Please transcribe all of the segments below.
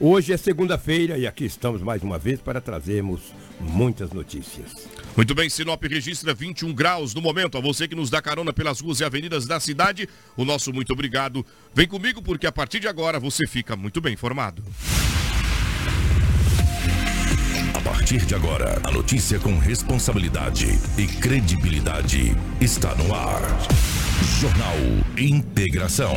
Hoje é segunda-feira e aqui estamos mais uma vez para trazermos muitas notícias. Muito bem, Sinop registra 21 graus no momento. A você que nos dá carona pelas ruas e avenidas da cidade, o nosso muito obrigado. Vem comigo porque a partir de agora você fica muito bem informado. A partir de agora, a notícia com responsabilidade e credibilidade está no ar. Jornal Integração.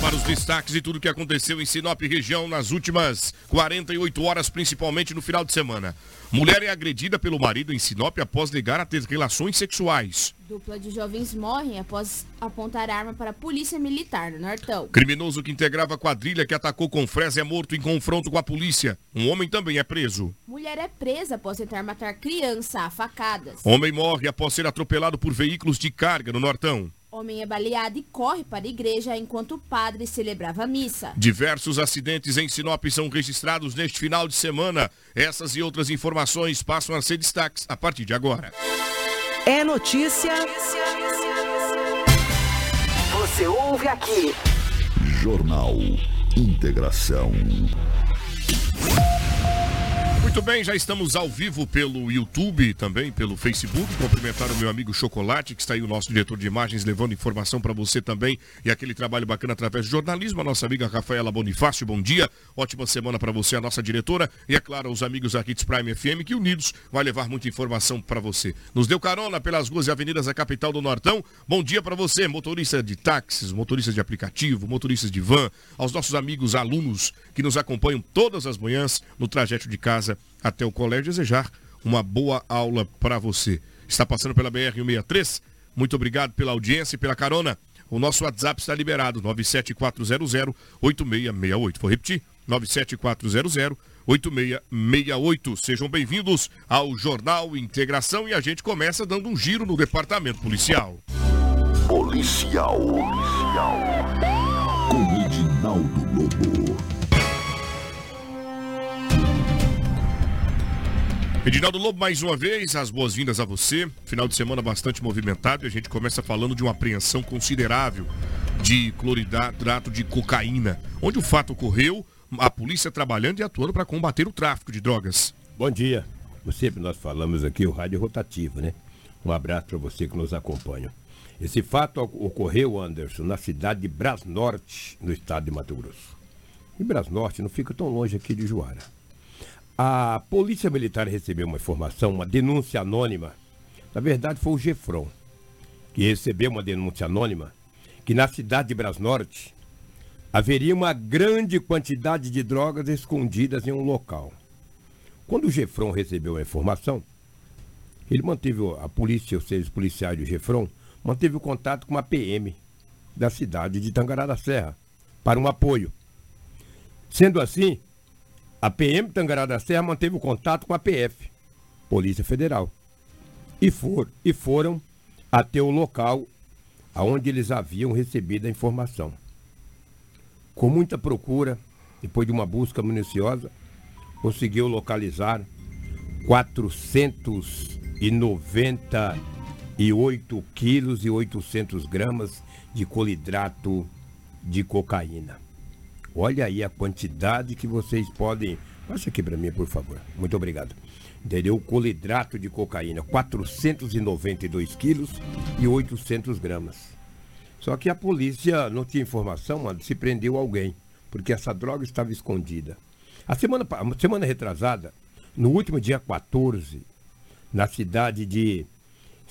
Para os destaques e tudo o que aconteceu em Sinop região nas últimas 48 horas, principalmente no final de semana. Mulher é agredida pelo marido em Sinop após negar a ter relações sexuais. Dupla de jovens morrem após apontar arma para a polícia militar no Nortão. Criminoso que integrava a quadrilha que atacou com fresa é morto em confronto com a polícia. Um homem também é preso. Mulher é presa após tentar matar criança a facadas. Homem morre após ser atropelado por veículos de carga no Nortão. Homem é baleado e corre para a igreja enquanto o padre celebrava a missa. Diversos acidentes em Sinop são registrados neste final de semana. Essas e outras informações passam a ser destaques a partir de agora. É notícia. Você ouve aqui. Jornal Integração. Muito bem, já estamos ao vivo pelo YouTube, também pelo Facebook. Cumprimentar o meu amigo Chocolate, que está aí o nosso diretor de imagens, levando informação para você também e aquele trabalho bacana através do jornalismo. A nossa amiga Rafaela Bonifácio, bom dia. Ótima semana para você, a nossa diretora. E é claro, os amigos da Hits Prime FM, que unidos vai levar muita informação para você. Nos deu carona pelas ruas e avenidas da capital do Nortão. Bom dia para você, motorista de táxis, motorista de aplicativo, motoristas de van, aos nossos amigos alunos que nos acompanham todas as manhãs no trajeto de casa até o colégio. Desejar uma boa aula para você. Está passando pela BR-163? Muito obrigado pela audiência e pela carona. O nosso WhatsApp está liberado, 97400-8668. Vou repetir, 97400-8668. Sejam bem-vindos ao Jornal Integração e a gente começa dando um giro no departamento policial. Policial. Policial. Com Edinaldo Lobo. Edinaldo Lobo, mais uma vez, as boas-vindas a você. Final de semana bastante movimentado e a gente começa falando de uma apreensão considerável de cloridrato de cocaína, onde o fato ocorreu, a polícia trabalhando e atuando para combater o tráfico de drogas. Bom dia. Sempre nós falamos aqui o rádio rotativo, né? Um abraço para você que nos acompanha. Esse fato ocorreu, Anderson, na cidade de Brasnorte, no estado de Mato Grosso. E Brasnorte não fica tão longe aqui de Juara. A Polícia Militar recebeu uma informação, uma denúncia anônima. Na verdade, foi o Gefron que recebeu uma denúncia anônima que na cidade de Brasnorte haveria uma grande quantidade de drogas escondidas em um local. Quando o Gefron recebeu a informação, ele manteve a polícia, os seus policiais do Gefron, manteve o contato com a PM da cidade de Tangará da Serra para um apoio. Sendo assim, a PM Tangará da Serra manteve o contato com a PF, Polícia Federal, e, for, e foram até o local aonde eles haviam recebido a informação. Com muita procura, depois de uma busca minuciosa, conseguiu localizar 498 quilos e 800 gramas de colidrato de cocaína. Olha aí a quantidade que vocês podem. Passa aqui para mim, por favor. Muito obrigado. Entendeu? Colidrato de cocaína, 492 quilos e 800 gramas. Só que a polícia não tinha informação, mano, se prendeu alguém, porque essa droga estava escondida. A semana, a semana retrasada, no último dia 14, na cidade de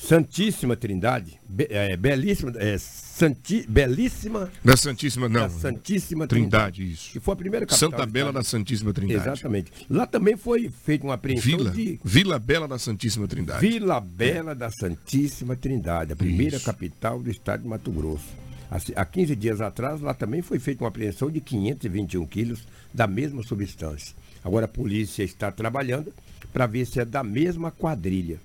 Santíssima Trindade, be, é, belíssima, é, santi, belíssima. Da Santíssima, não. Da Santíssima Trindade, Trindade isso. Que foi a primeira capital. Santa Bela da Santíssima Trindade. Exatamente. Lá também foi feita uma apreensão Vila, de. Vila Bela da Santíssima Trindade. Vila Bela da Santíssima Trindade, a primeira Isso. capital do estado de Mato Grosso. Há- Há 15 dias atrás, lá também foi feita uma apreensão de 521 quilos da mesma substância. Agora a polícia está trabalhando para ver se é da mesma quadrilha.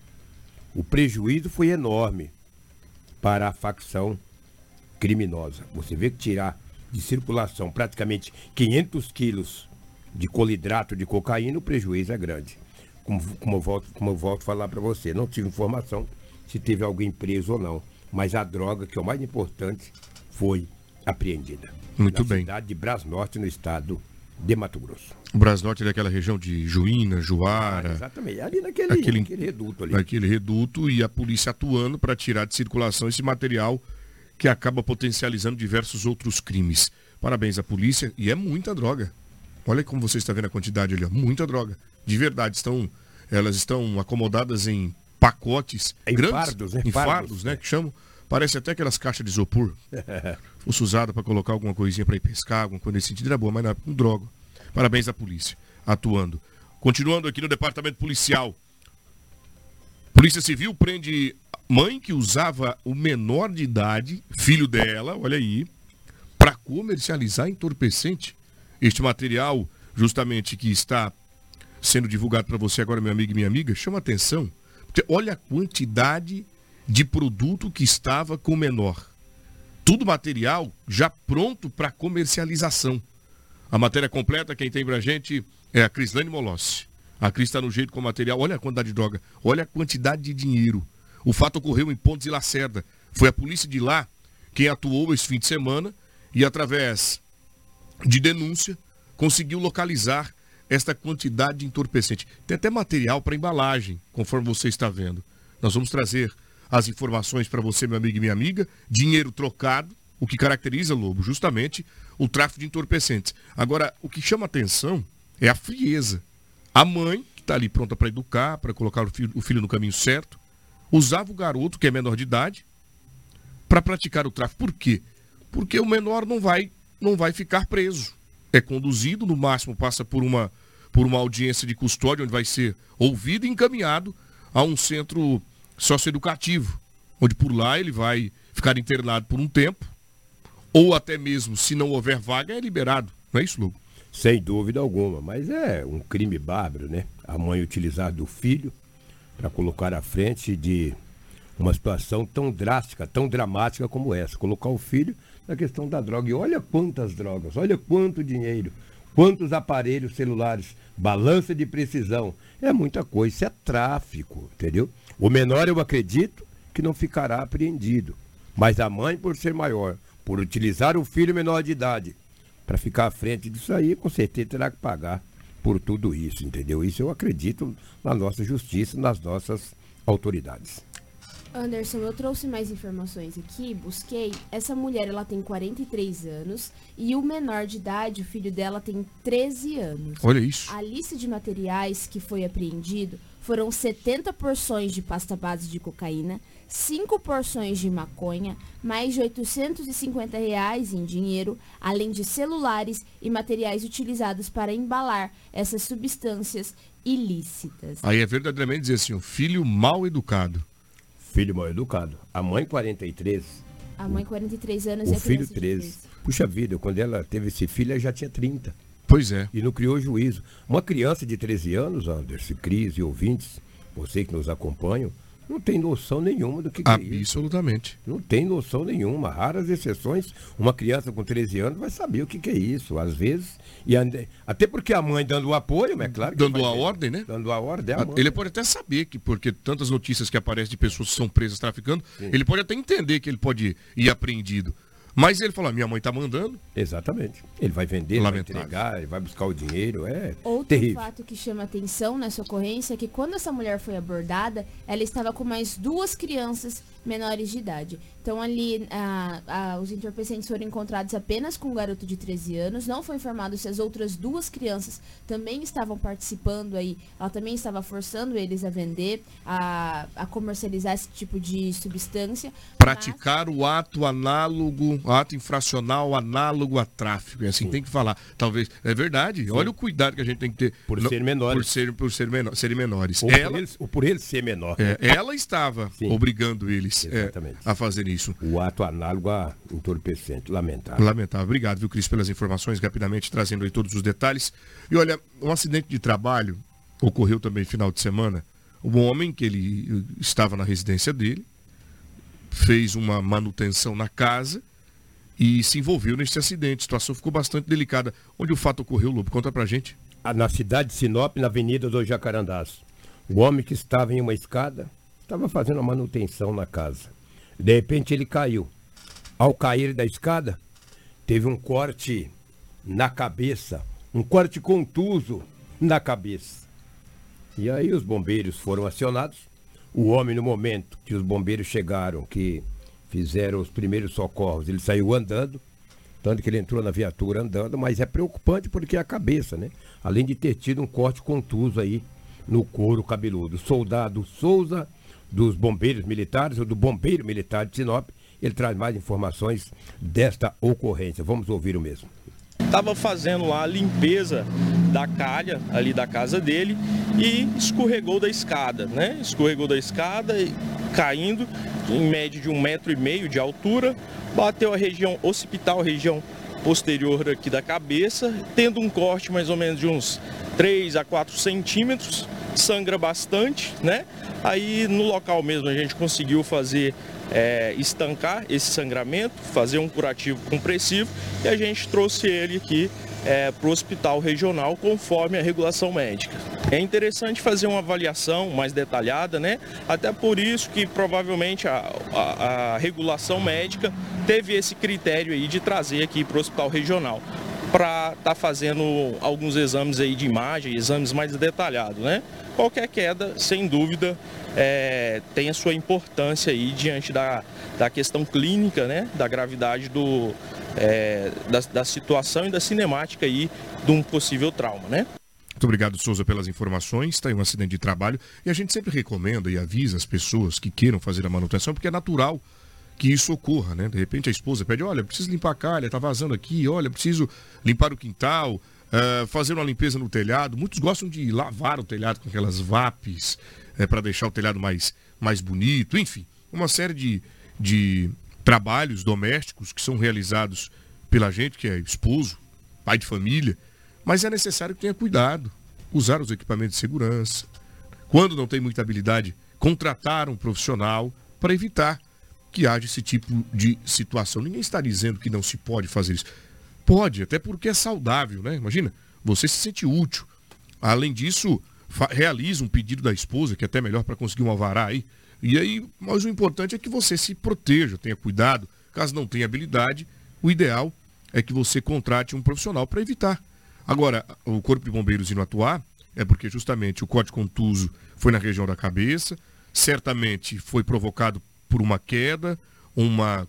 O prejuízo foi enorme. para a facção criminosa. Você vê que tirar de circulação praticamente 500 quilos de colidrato de cocaína, o prejuízo é grande. Como, como, eu, volto, como eu volto a falar para você, não tive informação se teve alguém preso ou não. Mas a droga, que é o mais importante, foi apreendida. Muito na bem. cidade de Brasnorte, no estado de Mato Grosso. O Brasnorte é daquela região de Juína, Juara, Exatamente, ali naquele, Aquele- naquele reduto ali. naquele reduto e a polícia atuando para tirar de circulação esse material que acaba potencializando diversos outros crimes. Parabéns à polícia e é muita droga. Olha como você está vendo a quantidade ali, ó, muita droga. De verdade, estão elas estão acomodadas em pacotes Em grandes, fardos, né? em fardos, Fardos, né, é. que chamam. Parece até aquelas caixas de isopor. Fosse usada para colocar alguma coisinha para ir pescar, alguma coisa nesse sentido, era boa, mas não é com droga. Parabéns à polícia, atuando. Continuando aqui no departamento policial. Polícia Civil prende mãe que usava o menor de idade, filho dela, olha aí, para comercializar entorpecente. Este material, justamente que está sendo divulgado para você agora, meu amigo e minha amiga, chama atenção. Porque olha a quantidade de produto que estava com o menor. Tudo material já pronto para comercialização. A matéria completa, quem tem pra gente é a Crislane Molossi. A Cris está no jeito com o material. Olha a quantidade de droga. Olha a quantidade de dinheiro. O fato ocorreu em Pontes e Lacerda. Foi a polícia de lá quem atuou esse fim de semana e, através de denúncia, conseguiu localizar esta quantidade de entorpecente. Tem até material para embalagem, conforme você está vendo. Nós vamos trazer as informações para você, meu amigo e minha amiga. Dinheiro trocado, o que caracteriza, Lobo, justamente o tráfico de entorpecentes. Agora, o que chama atenção é a frieza. A mãe, que está ali pronta para educar, para colocar o filho, o filho no caminho certo, usava o garoto, que é menor de idade, para praticar o tráfico. Por quê? Porque o menor não vai, não vai ficar preso. É conduzido, no máximo passa por uma, por uma audiência de custódia, onde vai ser ouvido e encaminhado a um centro socioeducativo, onde por lá ele vai ficar internado por um tempo, ou até mesmo, se não houver vaga, é liberado. Não é isso, Lugo? Sem dúvida alguma, mas é um crime bárbaro, né? A mãe utilizar do filho para colocar à frente de uma situação tão drástica, tão dramática como essa. Colocar o filho na questão da droga. E olha quantas drogas, olha quanto dinheiro, quantos aparelhos celulares, balança de precisão. É muita coisa, isso é tráfico, entendeu? O menor, eu acredito, que não ficará apreendido. Mas a mãe, por ser maior, por utilizar o filho menor de idade, para ficar à frente disso aí, com certeza terá que pagar por tudo isso, entendeu? Isso eu acredito na nossa justiça, nas nossas autoridades. Anderson, eu trouxe mais informações aqui, busquei. Essa mulher, ela tem 43 anos e o menor de idade, o filho dela, tem 13 anos. Olha isso. A lista de materiais que foi apreendido foram 70 porções de pasta base de cocaína, 5 porções de maconha, mais de 850 reais em dinheiro, além de celulares e materiais utilizados para embalar essas substâncias ilícitas. Aí é verdadeiramente dizer assim, o filho mal educado. Filho mal educado. A mãe 43, A mãe 43 anos e o a filho criança de 13. Puxa vida, quando ela teve esse filho, ela já tinha 30. Pois é. E não criou juízo. Uma criança de 13 anos, Anderson, Cris e ouvintes, você que nos acompanham, não tem noção nenhuma do que, que é isso. Absolutamente. Não tem noção nenhuma. Raras exceções, uma criança com 13 anos vai saber o que, que é isso. Às vezes, e ande- até porque a mãe dando o apoio, é claro que Dando a ter- ordem, né? Dando a ordem, é a mãe. Ele pode até saber que, porque tantas notícias que aparecem de pessoas que são presas traficando, ele pode até entender que ele pode ir apreendido. Mas ele fala, minha mãe tá mandando. Exatamente. Ele vai vender, ele vai entregar, ele vai buscar o dinheiro. É Outro terrível. fato que chama atenção nessa ocorrência é que quando essa mulher foi abordada, ela estava com mais duas crianças menores de idade. Então ali ah, ah, os entorpecentes foram encontrados apenas com um garoto de 13 anos. Não foi informado se as outras duas crianças também estavam participando aí. Ela também estava forçando eles a vender, a, a comercializar esse tipo de substância. Praticar o ato análogo, o ato infracional análogo a tráfico. É assim que tem que falar. Talvez. É verdade. Olha o cuidado que a gente tem que ter. Por Não- ser menores. Por, ser, por ser menor, serem menores. Ou, por Ela, ele, ou por ele ser menor. é, ela estava Sim. obrigando eles é, Exatamente. a fazer isso. O ato análogo a entorpecente. Lamentável. Lamentável. Obrigado, viu, Cris, pelas informações, rapidamente trazendo aí todos os detalhes. E olha, um acidente de trabalho ocorreu também final de semana. Um homem que ele eh, estava na residência dele, fez uma manutenção na casa e se envolveu nesse acidente. A situação ficou bastante delicada. Onde o fato ocorreu, Lobo? Conta pra gente. Ah, Na cidade de Sinop, na Avenida dos Jacarandás. O homem que estava em uma escada estava fazendo a manutenção na casa. De repente ele caiu. Ao cair da escada, teve um corte na cabeça, um corte contuso na cabeça. E aí os bombeiros foram acionados. O homem, no momento que os bombeiros chegaram, que fizeram os primeiros socorros, ele saiu andando, tanto que ele entrou na viatura andando, mas é preocupante porque é a cabeça, né? Além de ter tido um corte contuso aí no couro cabeludo. Soldado Souza, dos bombeiros militares, ou do bombeiro militar de Sinop, ele traz mais informações desta ocorrência. Vamos ouvir o mesmo. Estava fazendo lá a limpeza da calha ali da casa dele e escorregou da escada, né? Escorregou da escada, e caindo em média de um metro e meio de altura, bateu a região occipital, região posterior aqui da cabeça, tendo um corte mais ou menos de uns 3 a 4 centímetros, sangra bastante, né? Aí no local mesmo a gente conseguiu fazer é, estancar esse sangramento, fazer um curativo compressivo e a gente trouxe ele aqui para o hospital regional conforme a regulação médica. É interessante fazer uma avaliação mais detalhada, né? Até por isso que provavelmente a, a- a regulação médica teve esse critério aí de trazer aqui para o hospital regional para estar fazendo alguns exames aí de imagem, exames mais detalhados, né? Qualquer queda, sem dúvida, é, tem a sua importância aí diante da, da questão clínica, né? Da gravidade do, é, da, da situação e da cinemática aí de um possível trauma, né? Muito obrigado, Souza, pelas informações. Está aí um acidente de trabalho. E a gente sempre recomenda e avisa as pessoas que queiram fazer a manutenção, porque é natural que isso ocorra, né? De repente a esposa pede, olha, preciso limpar a calha, tá vazando aqui, olha, preciso limpar o quintal, eh, fazer uma limpeza no telhado. Muitos gostam de lavar o telhado com aquelas vapes para deixar o telhado mais, mais bonito, enfim, uma série de, de trabalhos domésticos que são realizados pela gente, que é esposo, pai de família, mas é necessário que tenha cuidado, usar os equipamentos de segurança. Quando não tem muita habilidade, contratar um profissional para evitar que haja esse tipo de situação. Ninguém está dizendo que não se pode fazer isso. Pode, até porque é saudável, né? Imagina, você se sente útil. Além disso, realiza um pedido da esposa, que é até melhor para conseguir um alvará aí. E aí, mas o importante é que você se proteja, tenha cuidado. Caso não tenha habilidade, o ideal é que você contrate um profissional para evitar. Agora, o Corpo de Bombeiros indo atuar é porque justamente o corte contuso foi na região da cabeça, certamente foi provocado por uma queda, uma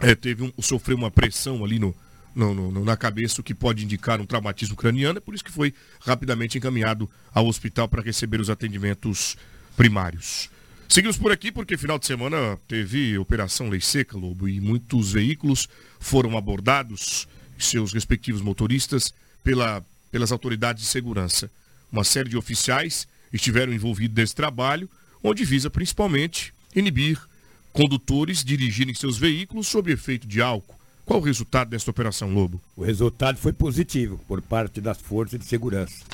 é, teve um, sofreu uma pressão ali no, no- no- na cabeça, o que pode indicar um traumatismo craniano, é por isso que foi rapidamente encaminhado ao hospital para receber os atendimentos primários. Seguimos por aqui porque final de semana teve Operação Lei Seca, Lobo, e muitos veículos foram abordados, seus respectivos motoristas, pela, pelas autoridades de segurança. Uma série de oficiais estiveram envolvidos nesse trabalho, onde visa principalmente inibir condutores dirigirem seus veículos sob efeito de álcool. Qual o resultado desta operação, Lobo? O resultado foi positivo por parte das forças de segurança.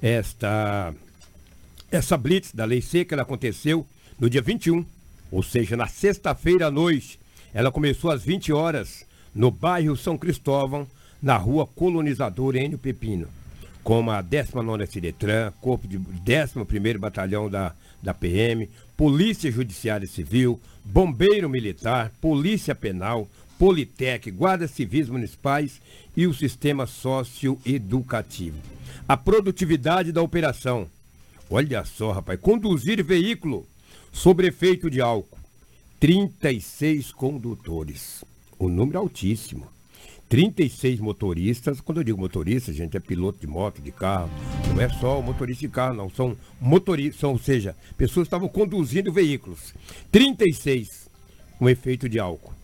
Esta, essa blitz da lei seca ela aconteceu no dia 21, ou seja, na sexta-feira à noite. Ela começou às 20 horas no bairro São Cristóvão, na rua Colonizador Enio Pepino, com a 19ª Ciretran, Corpo de 11º Batalhão da, da PM, Polícia Judiciária Civil, Bombeiro Militar, Polícia Penal, Politec, Guardas Civis Municipais e o Sistema Socioeducativo. A produtividade da operação. Olha só, rapaz, conduzir veículo sob efeito de álcool. 36 condutores. O número é altíssimo. 36 motoristas, quando eu digo motorista, gente, é piloto de moto, de carro, não é só o motorista de carro, não, são motoristas, ou seja, pessoas que estavam conduzindo veículos. 36 com efeito de álcool.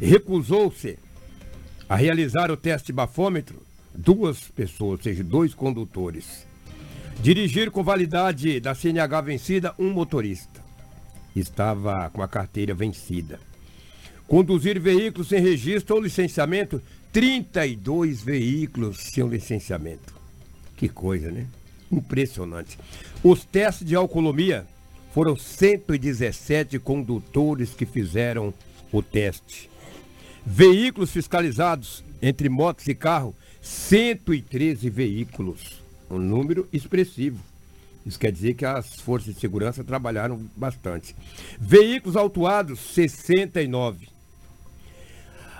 Recusou-se a realizar o teste bafômetro duas pessoas, ou seja, dois condutores. Dirigir com validade da CNH vencida um motorista. Estava com a carteira vencida. Conduzir veículos sem registro ou licenciamento, 32 veículos sem licenciamento. Que coisa, né? Impressionante. Os testes de alcoolemia foram 117 condutores que fizeram o teste. Veículos fiscalizados entre motos e carro, 113 veículos. Um número expressivo. Isso quer dizer que as forças de segurança trabalharam bastante. Veículos autuados, 69.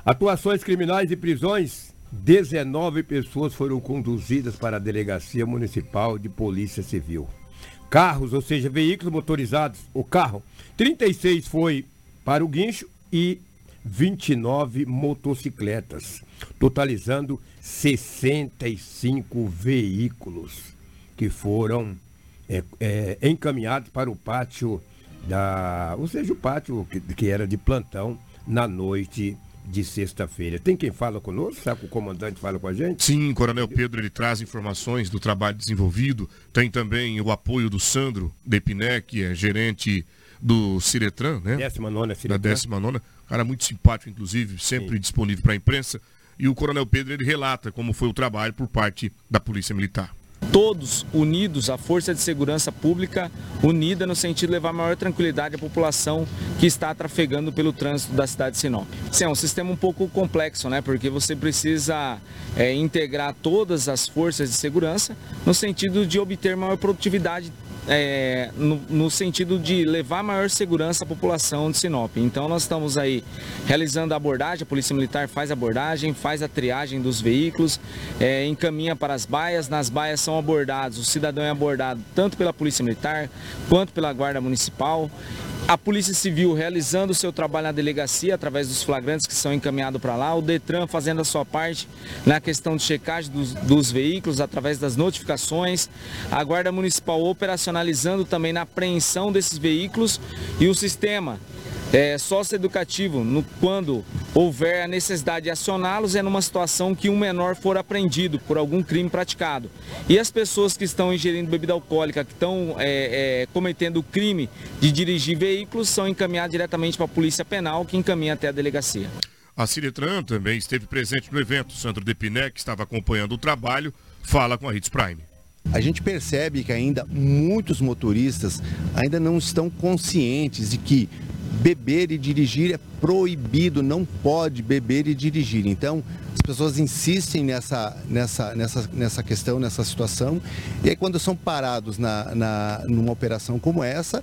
Atuações criminais e prisões, 19 pessoas foram conduzidas para a Delegacia Municipal de Polícia Civil. Carros, ou seja, veículos motorizados, o carro, 36 foi para o guincho e 29 motocicletas, totalizando 65 veículos que foram é, é, encaminhados para o pátio da. Ou seja, o pátio que, que era de plantão na noite de sexta-feira. Tem quem fala conosco? Que o comandante fala com a gente? Sim, Coronel Pedro, ele traz informações do trabalho desenvolvido. Tem também o apoio do Sandro Depiné, que é gerente do Ciretran, né? Décima nona Da décima nona. Cara muito simpático, inclusive, sempre Sim. disponível para a imprensa. E o Coronel Pedro, ele relata como foi o trabalho por parte da Polícia Militar todos unidos, a força de segurança pública unida no sentido de levar maior tranquilidade à população que está trafegando pelo trânsito da cidade de Sinop. Sim, é um sistema um pouco complexo, né? Porque você precisa é, integrar todas as forças de segurança no sentido de obter maior produtividade é, no, no, sentido de levar maior segurança à população de Sinop. Então nós estamos aí realizando a abordagem, a Polícia Militar faz a abordagem, faz a triagem dos veículos, é, encaminha para as baias, nas baias são abordados, o cidadão é abordado tanto pela Polícia Militar quanto pela Guarda Municipal a Polícia Civil realizando o seu trabalho na delegacia através dos flagrantes que são encaminhados para lá, o Detran fazendo a sua parte na questão de checagem dos, dos, veículos através das notificações, a Guarda Municipal operacionalizando também na apreensão desses veículos e o sistema é, socioeducativo, no, quando houver a necessidade de acioná-los, é numa situação que um menor for apreendido por algum crime praticado. E as pessoas que estão ingerindo bebida alcoólica, que estão é, é, cometendo o crime de dirigir veículos, são encaminhados diretamente para a Polícia Penal, que encaminha até a delegacia. A Ciretran também esteve presente no evento. Sandro Depiné, que estava acompanhando o trabalho, fala com a Hits Prime. A gente percebe que ainda muitos motoristas ainda não estão conscientes de que beber e dirigir é proibido, não pode beber e dirigir. Então, as pessoas insistem nessa, nessa, nessa, nessa questão, nessa situação, e aí quando são parados na, na, numa operação como essa,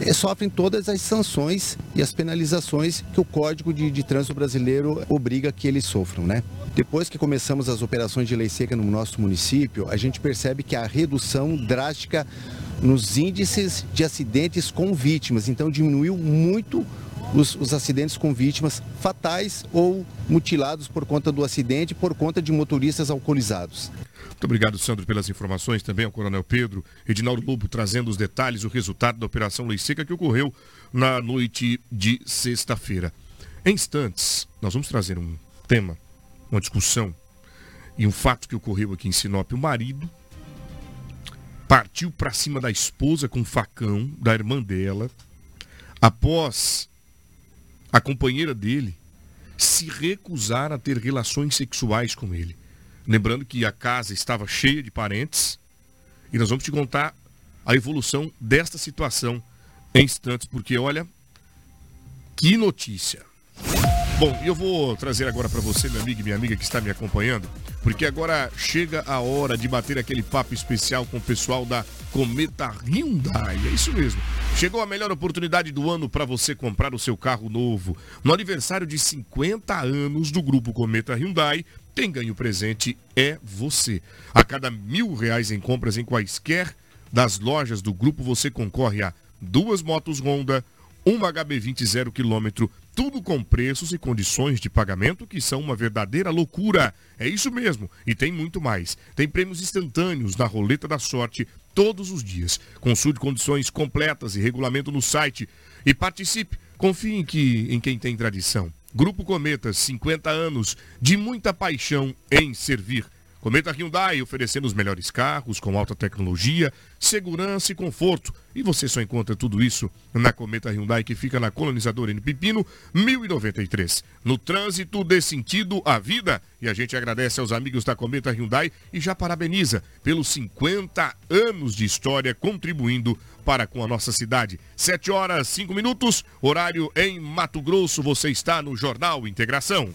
eh, sofrem todas as sanções e as penalizações que o Código de, de Trânsito Brasileiro obriga que eles sofram, né? Depois que começamos as operações de lei seca no nosso município, a gente percebe que a redução drástica nos índices de acidentes com vítimas. Então diminuiu muito os, os, acidentes com vítimas fatais ou mutilados por conta do acidente, por conta de motoristas alcoolizados. Muito obrigado, Sandro, pelas informações. Também ao Coronel Pedro, Edinaldo Lobo trazendo os detalhes, o resultado da Operação Lei Seca que ocorreu na noite de sexta-feira. Em instantes, nós vamos trazer um tema, uma discussão e um fato que ocorreu aqui em Sinop. O marido partiu para cima da esposa com um facão da irmã dela, após a companheira dele se recusar a ter relações sexuais com ele. Lembrando que a casa estava cheia de parentes e nós vamos te contar a evolução desta situação em instantes, porque olha que notícia. Bom, eu vou trazer agora para você, meu amigo e minha amiga que está me acompanhando, porque agora chega a hora de bater aquele papo especial com o pessoal da Cometa Hyundai. É isso mesmo. Chegou a melhor oportunidade do ano para você comprar o seu carro novo. No aniversário de 50 anos do Grupo Cometa Hyundai, quem ganha o presente é você. A cada mil reais em compras em quaisquer das lojas do grupo, você concorre a duas motos Honda, uma HB20 zero quilômetro, tudo com preços e condições de pagamento que são uma verdadeira loucura. É isso mesmo. E tem muito mais. Tem prêmios instantâneos na roleta da sorte todos os dias. Consulte condições completas e regulamento no site. E participe. Confie em, que, em quem tem tradição. Grupo Cometas, 50 anos de muita paixão em servir. Cometa Hyundai oferecendo os melhores carros com alta tecnologia, segurança e conforto. E você só encontra tudo isso na Cometa Hyundai que fica na colonizadora em Pepino, 1093. No trânsito dê sentido à vida. E a gente agradece aos amigos da Cometa Hyundai e já parabeniza pelos 50 anos de história contribuindo para com a nossa cidade. 7 horas 5 minutos, horário em Mato Grosso. Você está no Jornal Integração.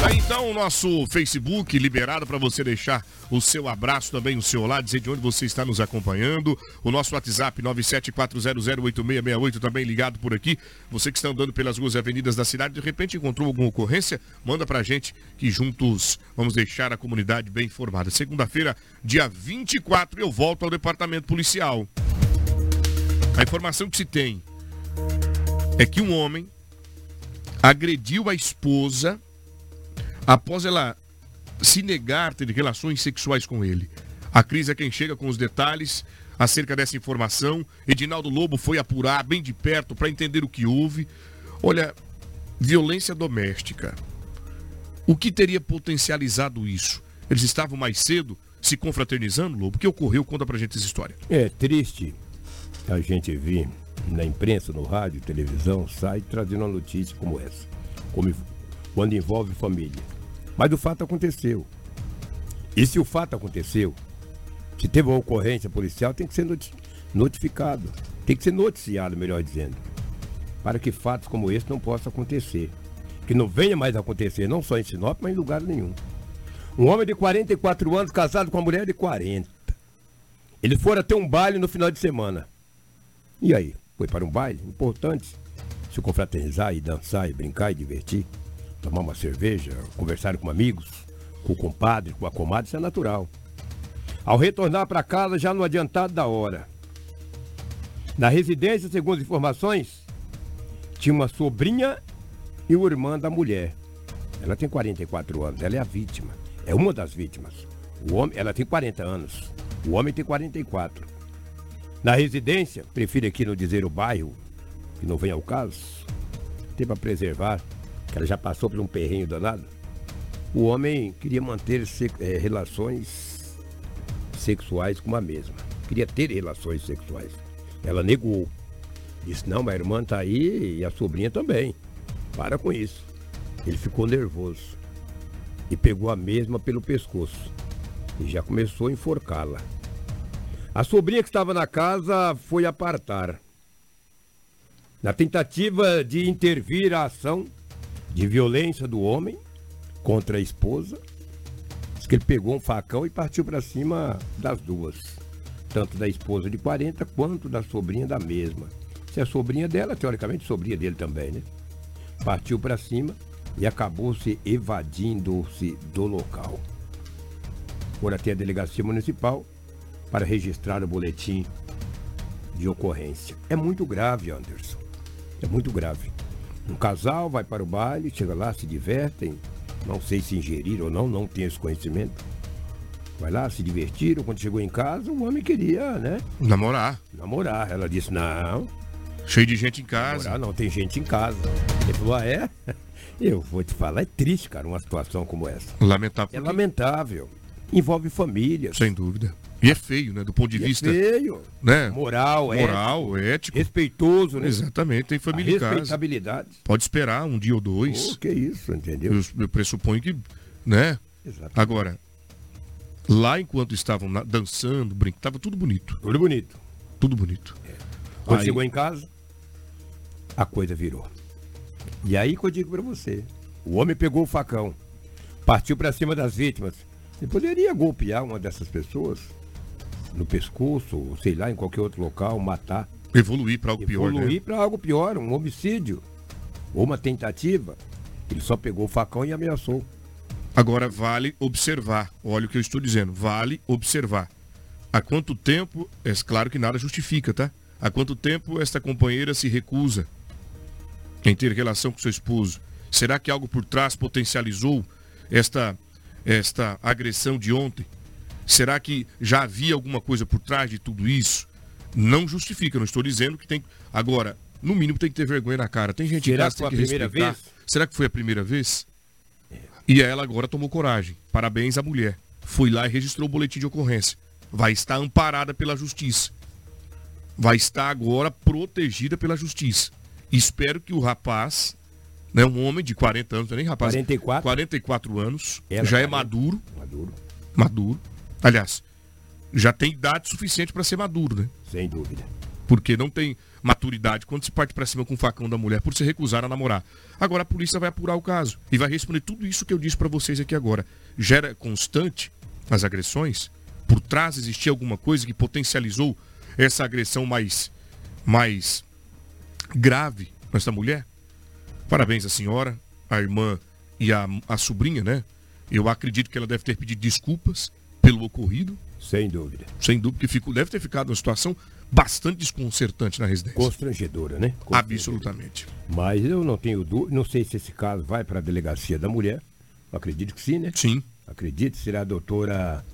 Tá então o nosso Facebook liberado para você deixar o seu abraço também, o seu olá, dizer de onde você está nos acompanhando. O nosso WhatsApp 974008668 também ligado por aqui. Você que está andando pelas ruas e avenidas da cidade, de repente encontrou alguma ocorrência, manda pra gente que juntos vamos deixar a comunidade bem informada. Segunda-feira, dia 24, eu volto ao departamento policial. A informação que se tem é que um homem agrediu a esposa após ela se negar ter relações sexuais com ele. A Cris é quem chega com os detalhes acerca dessa informação. Edinaldo Lobo foi apurar bem de perto para entender o que houve. Olha, violência doméstica. O que teria potencializado isso? Eles estavam mais cedo se confraternizando, Lobo? O que ocorreu? Conta pra gente essa história. É triste a gente vir na imprensa, no rádio, televisão, sai trazendo uma notícia como essa, como quando envolve família. Mas o fato aconteceu. E se o fato aconteceu, se teve uma ocorrência policial, tem que ser noti- notificado. Tem que ser noticiado, melhor dizendo. Para que fatos como esse não possam acontecer. Que não venha mais acontecer, não só em Sinop, mas em lugar nenhum. Um homem de 44 anos casado com uma mulher de 40. Eles foram até um baile no final de semana. E aí? Foi para um baile? Importante. Se confraternizar e dançar e brincar e divertir. Tomar uma cerveja, conversar com amigos, com o compadre, com a comadre, isso é natural. Ao retornar para casa, já no adiantado da hora. Na residência, segundo as informações, tinha uma sobrinha e uma irmã da mulher. Ela tem 44 anos, ela é a vítima. É uma das vítimas. O homem, ela tem 40 anos. O homem tem 44. Na residência, prefiro aqui não dizer o bairro, que não vem ao caso, tem para preservar, que ela já passou por um perrenho danado. O homem queria manter se- eh, relações sexuais com a mesma. Queria ter relações sexuais. Ela negou. Disse, não, a irmã tá aí e a sobrinha também. Para com isso. Ele ficou nervoso. E pegou a mesma pelo pescoço. E já começou a enforcá-la. A sobrinha que estava na casa foi apartar. Na tentativa de intervir a ação de violência do homem contra a esposa, diz que ele pegou um facão e partiu para cima das duas. Tanto da esposa de 40 quanto da sobrinha da mesma. Se é sobrinha dela, teoricamente sobrinha dele também, né? Partiu para cima e acabou se evadindo-se do local. Foram até a delegacia municipal para registrar o boletim de ocorrência. É muito grave, Anderson. É muito grave. Um casal vai para o baile, chega lá, se divertem. Não sei se ingeriram ou não, não tenho esse conhecimento. Vai lá, se divertiram. Quando chegou em casa, o homem queria, né? Namorar. Namorar. Ela disse, não, Cheio de gente em casa. namorar não, tem gente em casa. Ele falou, ah, é? Eu vou te falar, é triste, cara, uma situação como essa. Lamentável. É lamentável. Envolve famílias. Sem dúvida. E é feio, né? Do ponto de E é vista feio. né? Moral, é moral, ético. respeitoso, né? Exatamente, tem A família casa. respeitabilidade. Pode esperar um dia ou dois. Oh, que isso, entendeu? Eu, eu pressuponho que, né? Exato. Agora, lá enquanto estavam dançando, brincando, tava tudo bonito. Tudo bonito. Tudo bonito. Quando Aí- chegou em casa, a coisa virou. E aí que eu digo pra você, o homem pegou o facão, partiu pra cima das vítimas. Ele poderia golpear uma dessas pessoas no pescoço, ou sei lá, em qualquer outro local, matar. Evoluir para algo pior, evoluir né? pra algo pior, um homicídio. Ou uma tentativa. Ele só pegou o facão e ameaçou. Agora vale observar. Olha o que eu estou dizendo. Vale observar. Há quanto tempo, é claro que nada justifica, tá? Há quanto tempo esta companheira se recusa em ter relação com seu esposo? Será que algo por trás potencializou esta, esta agressão de ontem? Será que já havia alguma coisa por trás de tudo isso? Não justifica, não estou dizendo que tem. Agora, no mínimo tem que ter vergonha na cara. Tem gente Será que foi a primeira respeitar. vez? Será que foi a primeira vez? E ela agora tomou coragem. Parabéns à mulher. Foi lá e registrou o boletim de ocorrência. Vai estar amparada pela justiça. Vai estar agora protegida pela justiça. Espero que o rapaz, né, um homem de 40 anos, não é nem rapaz, 44. 44 anos, Ela já é 40. maduro, Maduro, maduro. Aliás, já tem idade suficiente para ser maduro, né? sem dúvida. Porque não tem maturidade quando se parte pra cima com o facão da mulher por se recusar a namorar. Agora a polícia vai apurar o caso e vai responder tudo isso que eu disse pra vocês aqui agora. Gera constante as agressões? Por trás existia alguma coisa que potencializou essa agressão mais mais grave nessa mulher? Parabéns à senhora, à irmã e à, à sobrinha, né? Eu acredito que ela deve ter pedido desculpas pelo ocorrido, Sem dúvida. sem dúvida, que ficou, deve ter ficado uma situação bastante desconcertante na residência. Constrangedora, né? Constrangedora. Absolutamente. Mas eu não tenho dúvida, não sei se esse caso vai para a delegacia da mulher. Acredito que sim, né? Sim. Acredito, será a doutora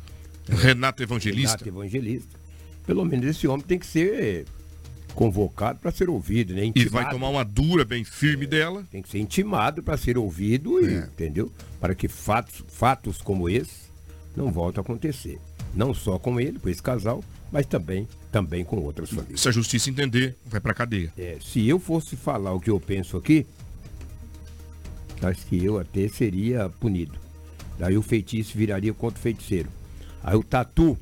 Renata Evangelista. Renata Evangelista. Pelo menos esse homem tem que ser convocado para ser ouvido, né? E Intimado. vai tomar uma dura bem firme dela. Tem que ser intimado para ser ouvido, e, entendeu? Para que fatos, fatos como esse não voltem a acontecer. Não só com ele, com esse casal, mas também, também com outras famílias. Se a justiça entender, vai pra cadeia. É, se eu fosse falar o que eu penso aqui, acho que eu até seria punido. Daí o feitiço viraria contra o feiticeiro. Aí o tatu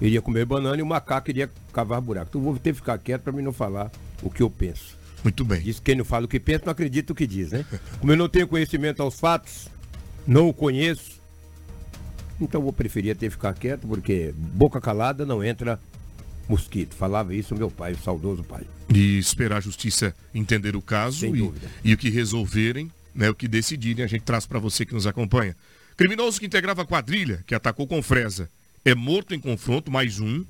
iria comer banana e o macaco iria cavar buraco. Então vou ter que ficar quieto para mim não falar o que eu penso. Muito bem. Diz que quem não fala o que pensa não acredita o que diz, né? Como eu não tenho conhecimento aos fatos, não o conheço, então eu vou preferir até ficar quieto, porque boca calada não entra mosquito. Falava isso meu pai, o saudoso pai. E esperar a justiça entender o caso e, e o que resolverem, né, o que decidirem, a gente traz pra você que nos acompanha. Criminoso que integrava a quadrilha, que atacou com Fresa, é morto em confronto, mais um.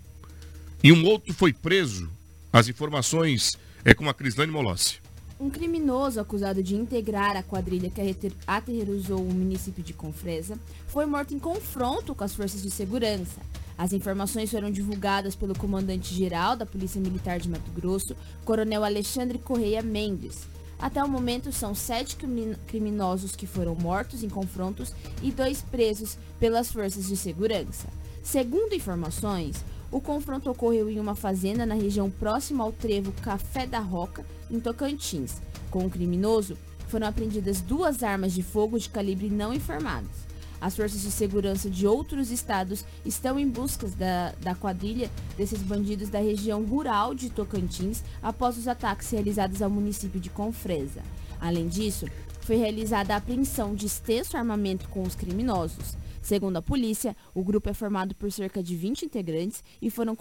E um outro foi preso. As informações é com a Crislane Molossi. Um criminoso acusado de integrar a quadrilha que ater- aterrorizou o município de Confresa foi morto em confronto com as forças de segurança. As informações foram divulgadas pelo comandante-geral da Polícia Militar de Mato Grosso, Coronel Alexandre Correia Mendes. Até o momento, são sete crimi- criminosos que foram mortos em confrontos e dois presos pelas forças de segurança. Segundo informações, o confronto ocorreu em uma fazenda na região próxima ao trevo Café da Roca, em Tocantins. Com o criminoso, foram apreendidas duas armas de fogo de calibre não informados. As forças de segurança de outros estados estão em busca da, da quadrilha desses bandidos da região rural de Tocantins após os ataques realizados ao município de Confresa. Além disso, foi realizada a apreensão de extenso armamento com os criminosos. Segundo a polícia, o grupo é formado por cerca de 20 integrantes e foram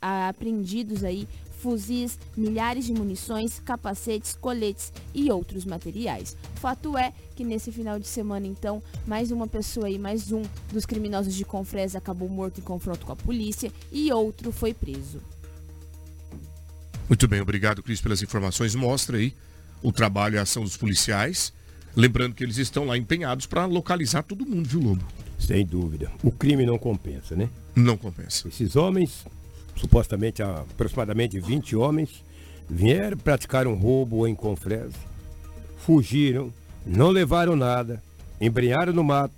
apreendidos aí fuzis, milhares de munições, capacetes, coletes e outros materiais. Fato é que nesse final de semana, então, mais uma pessoa aí, mais um dos criminosos de Confresa acabou morto em confronto com a polícia e outro foi preso. Muito bem, obrigado, Cris, pelas informações. Mostra aí o trabalho e a ação dos policiais. Lembrando que eles estão lá empenhados para localizar todo mundo, viu, Lobo? Sem dúvida. O crime não compensa, né? Não compensa. Esses homens, supostamente aproximadamente 20 homens, vieram praticar um roubo em Confresa, fugiram, não levaram nada, embrenharam no mato.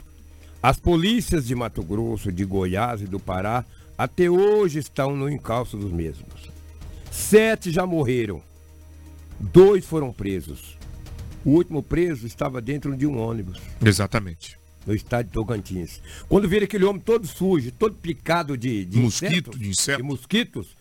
As polícias de Mato Grosso, de Goiás e do Pará até hoje estão no encalço dos mesmos. Sete já morreram, dois foram presos. O último preso estava dentro de um ônibus Exatamente. No estado de Tocantins. Quando viram aquele homem todo sujo, todo picado de, de Mosquito, insetos, de inseto. mosquitos,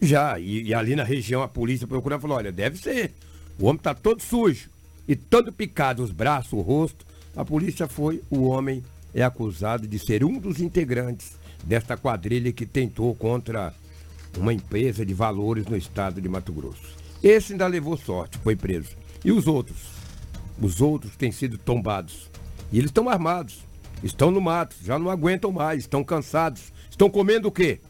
já, e, e ali na região a polícia procurou e falou, olha, deve ser. O homem está todo sujo e todo picado, os braços, o rosto. A polícia foi, o homem é acusado de ser um dos integrantes desta quadrilha que tentou contra uma empresa de valores no estado de Mato Grosso. Esse ainda levou sorte, foi preso. E os outros? Os outros têm sido tombados. E eles estão armados. Estão no mato, já não aguentam mais, estão cansados. Estão comendo o quê?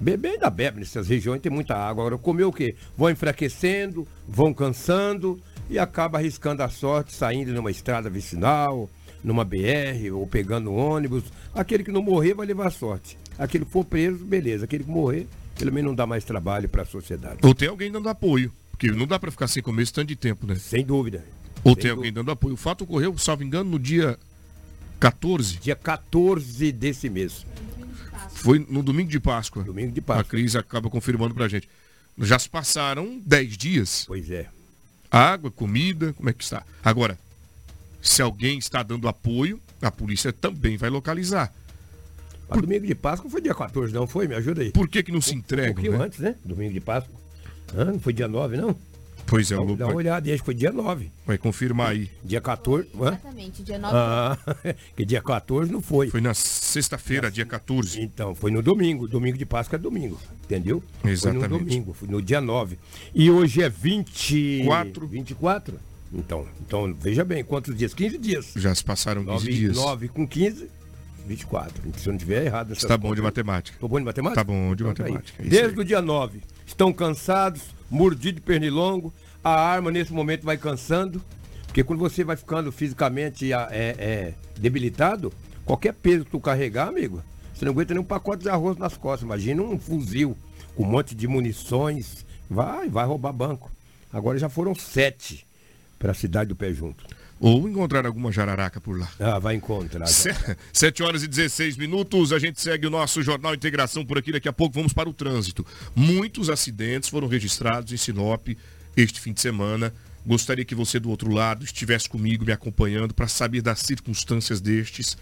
Beber ainda bebe nessas regiões, tem muita água. Agora, comer o quê? Vão enfraquecendo, vão cansando e acaba arriscando a sorte, saindo numa estrada vicinal, numa BR ou pegando um ônibus. Aquele que não morrer vai levar sorte. Aquele que for preso, beleza. Aquele que morrer, pelo menos não dá mais trabalho para a sociedade. Ou tem alguém dando apoio. Porque não dá para ficar sem comer esse tanto de tempo, né? Sem dúvida. Ou tem alguém dando apoio. O fato ocorreu, salvo engano, no dia 14. Dia 14 desse mês. Foi no domingo de Páscoa. Domingo de A Páscoa. Cris acaba confirmando pra gente. Já se passaram 10 dias. Pois é. Água, comida, como é que está? Agora, se alguém está dando apoio, a polícia também vai localizar. Mas domingo de Páscoa foi dia 14, não foi? Me ajuda aí. Por que que não se Um entregam, pouquinho né? antes, né? Domingo de Páscoa. Hã? Não foi dia 9, não? Pois é, o Dá, uma olhada, acho que foi dia 9. vai confirmar aí. Dia 14. Hã? Exatamente, dia 9 Ah, que dia 14 não foi. Foi na sexta-feira, dia 14. Então, foi no domingo. Domingo de Páscoa é domingo. Entendeu? Exatamente. Foi no domingo, foi no dia 9. E hoje é 20... Quatro. 24? Então, então, veja bem, quantos dias? 15 dias. Já se passaram 15 9, dias. 9 com 15, 24. Se eu não tiver errado Está bom de matemática. Tô bom de matemática? Tá bom de Então tá matemática, isso Desde aí. o dia 9, estão cansados, mordido de pernilongo. A arma nesse momento vai cansando. Porque quando você vai ficando fisicamente ah, é, é, debilitado, qualquer peso que tu carregar, amigo, você não aguenta nem um pacote de arroz nas costas. Imagina um fuzil com um monte de munições. Vai, vai roubar banco. Agora já foram sete para a cidade do Pé Junto. Ou encontrar alguma jararaca por lá. Ah, vai encontrar. Se- 7 horas e 16 minutos, a gente segue o nosso Jornal Integração por aqui. Daqui a pouco vamos para o trânsito. Muitos acidentes foram registrados em Sinop este fim de semana. Gostaria que você do outro lado estivesse comigo me acompanhando para saber das circunstâncias destes.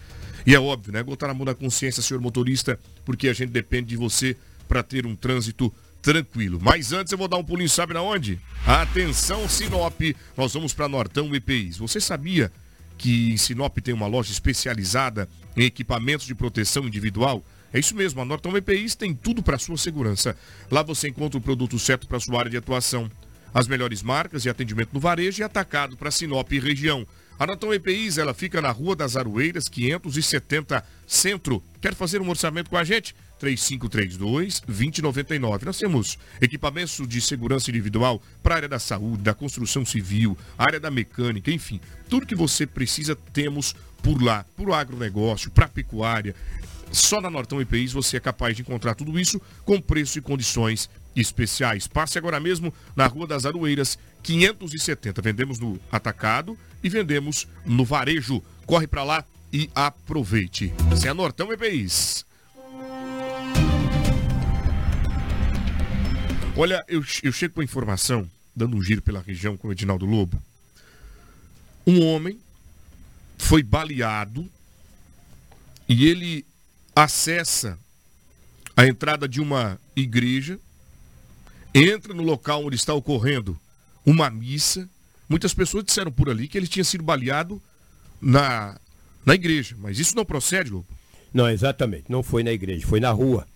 E é óbvio, né? Botar a mão na consciência, senhor motorista, porque a gente depende de você para ter um trânsito tranquilo. Mas antes eu vou dar um pulinho, sabe na onde? Atenção, Sinop. Nós vamos para Nortão EPIs. Você sabia que em Sinop tem uma loja especializada em equipamentos de proteção individual. É isso mesmo, a Norton EPIs tem tudo para sua segurança. Lá você encontra o produto certo para sua área de atuação. As melhores marcas de atendimento no varejo e atacado para Sinop e região. A Norton EPIs, ela fica na Rua das Aroeiras, 570 Centro. Quer fazer um orçamento com a gente? 3532-2099. Nós temos equipamentos de segurança individual para a área da saúde, da construção civil, área da mecânica, enfim. Tudo que você precisa temos por lá, para o agronegócio, para a pecuária. Só na Nortão EPIs você é capaz de encontrar tudo isso com preço e condições especiais. Passe agora mesmo na Rua das Aroeiras, 570. Vendemos no atacado e vendemos no varejo. Corre para lá e aproveite. Isso é Nortão EPIs. Olha, eu, eu chego com a informação, dando um giro pela região com o Edinaldo Lobo. Um homem foi baleado e ele acessa a entrada de uma igreja, entra no local onde está ocorrendo uma missa. Muitas pessoas disseram por ali que ele tinha sido baleado na, na igreja, mas isso não procede, Lobo. Não, exatamente. Não foi na igreja, foi na rua.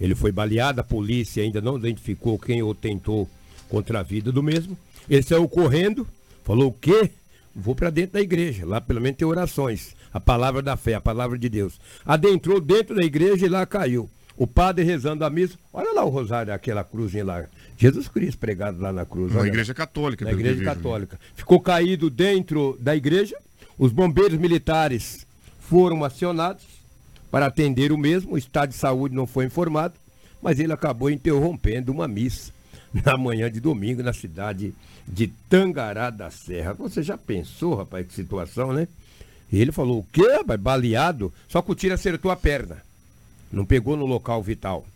Ele foi baleado, a polícia ainda não identificou quem o tentou contra a vida do mesmo. Ele saiu correndo, falou o quê? Vou para dentro da igreja. Lá pelo menos tem orações. A palavra da fé, a palavra de Deus. Adentrou dentro da igreja e lá caiu. O padre rezando a missa. Olha lá o rosário, aquela cruzinha lá. Jesus Cristo pregado lá na cruz. Na igreja lá. católica. Na igreja vejo ali. católica. Ficou caído dentro da igreja. Os bombeiros militares foram acionados para atender o mesmo. O estado de saúde não foi informado, mas ele acabou interrompendo uma missa na manhã de domingo na cidade de Tangará da Serra. Você já pensou, rapaz, que situação, né? E ele falou, o quê, rapaz? Baleado? Só que o tiro acertou a perna. Não pegou no local vital.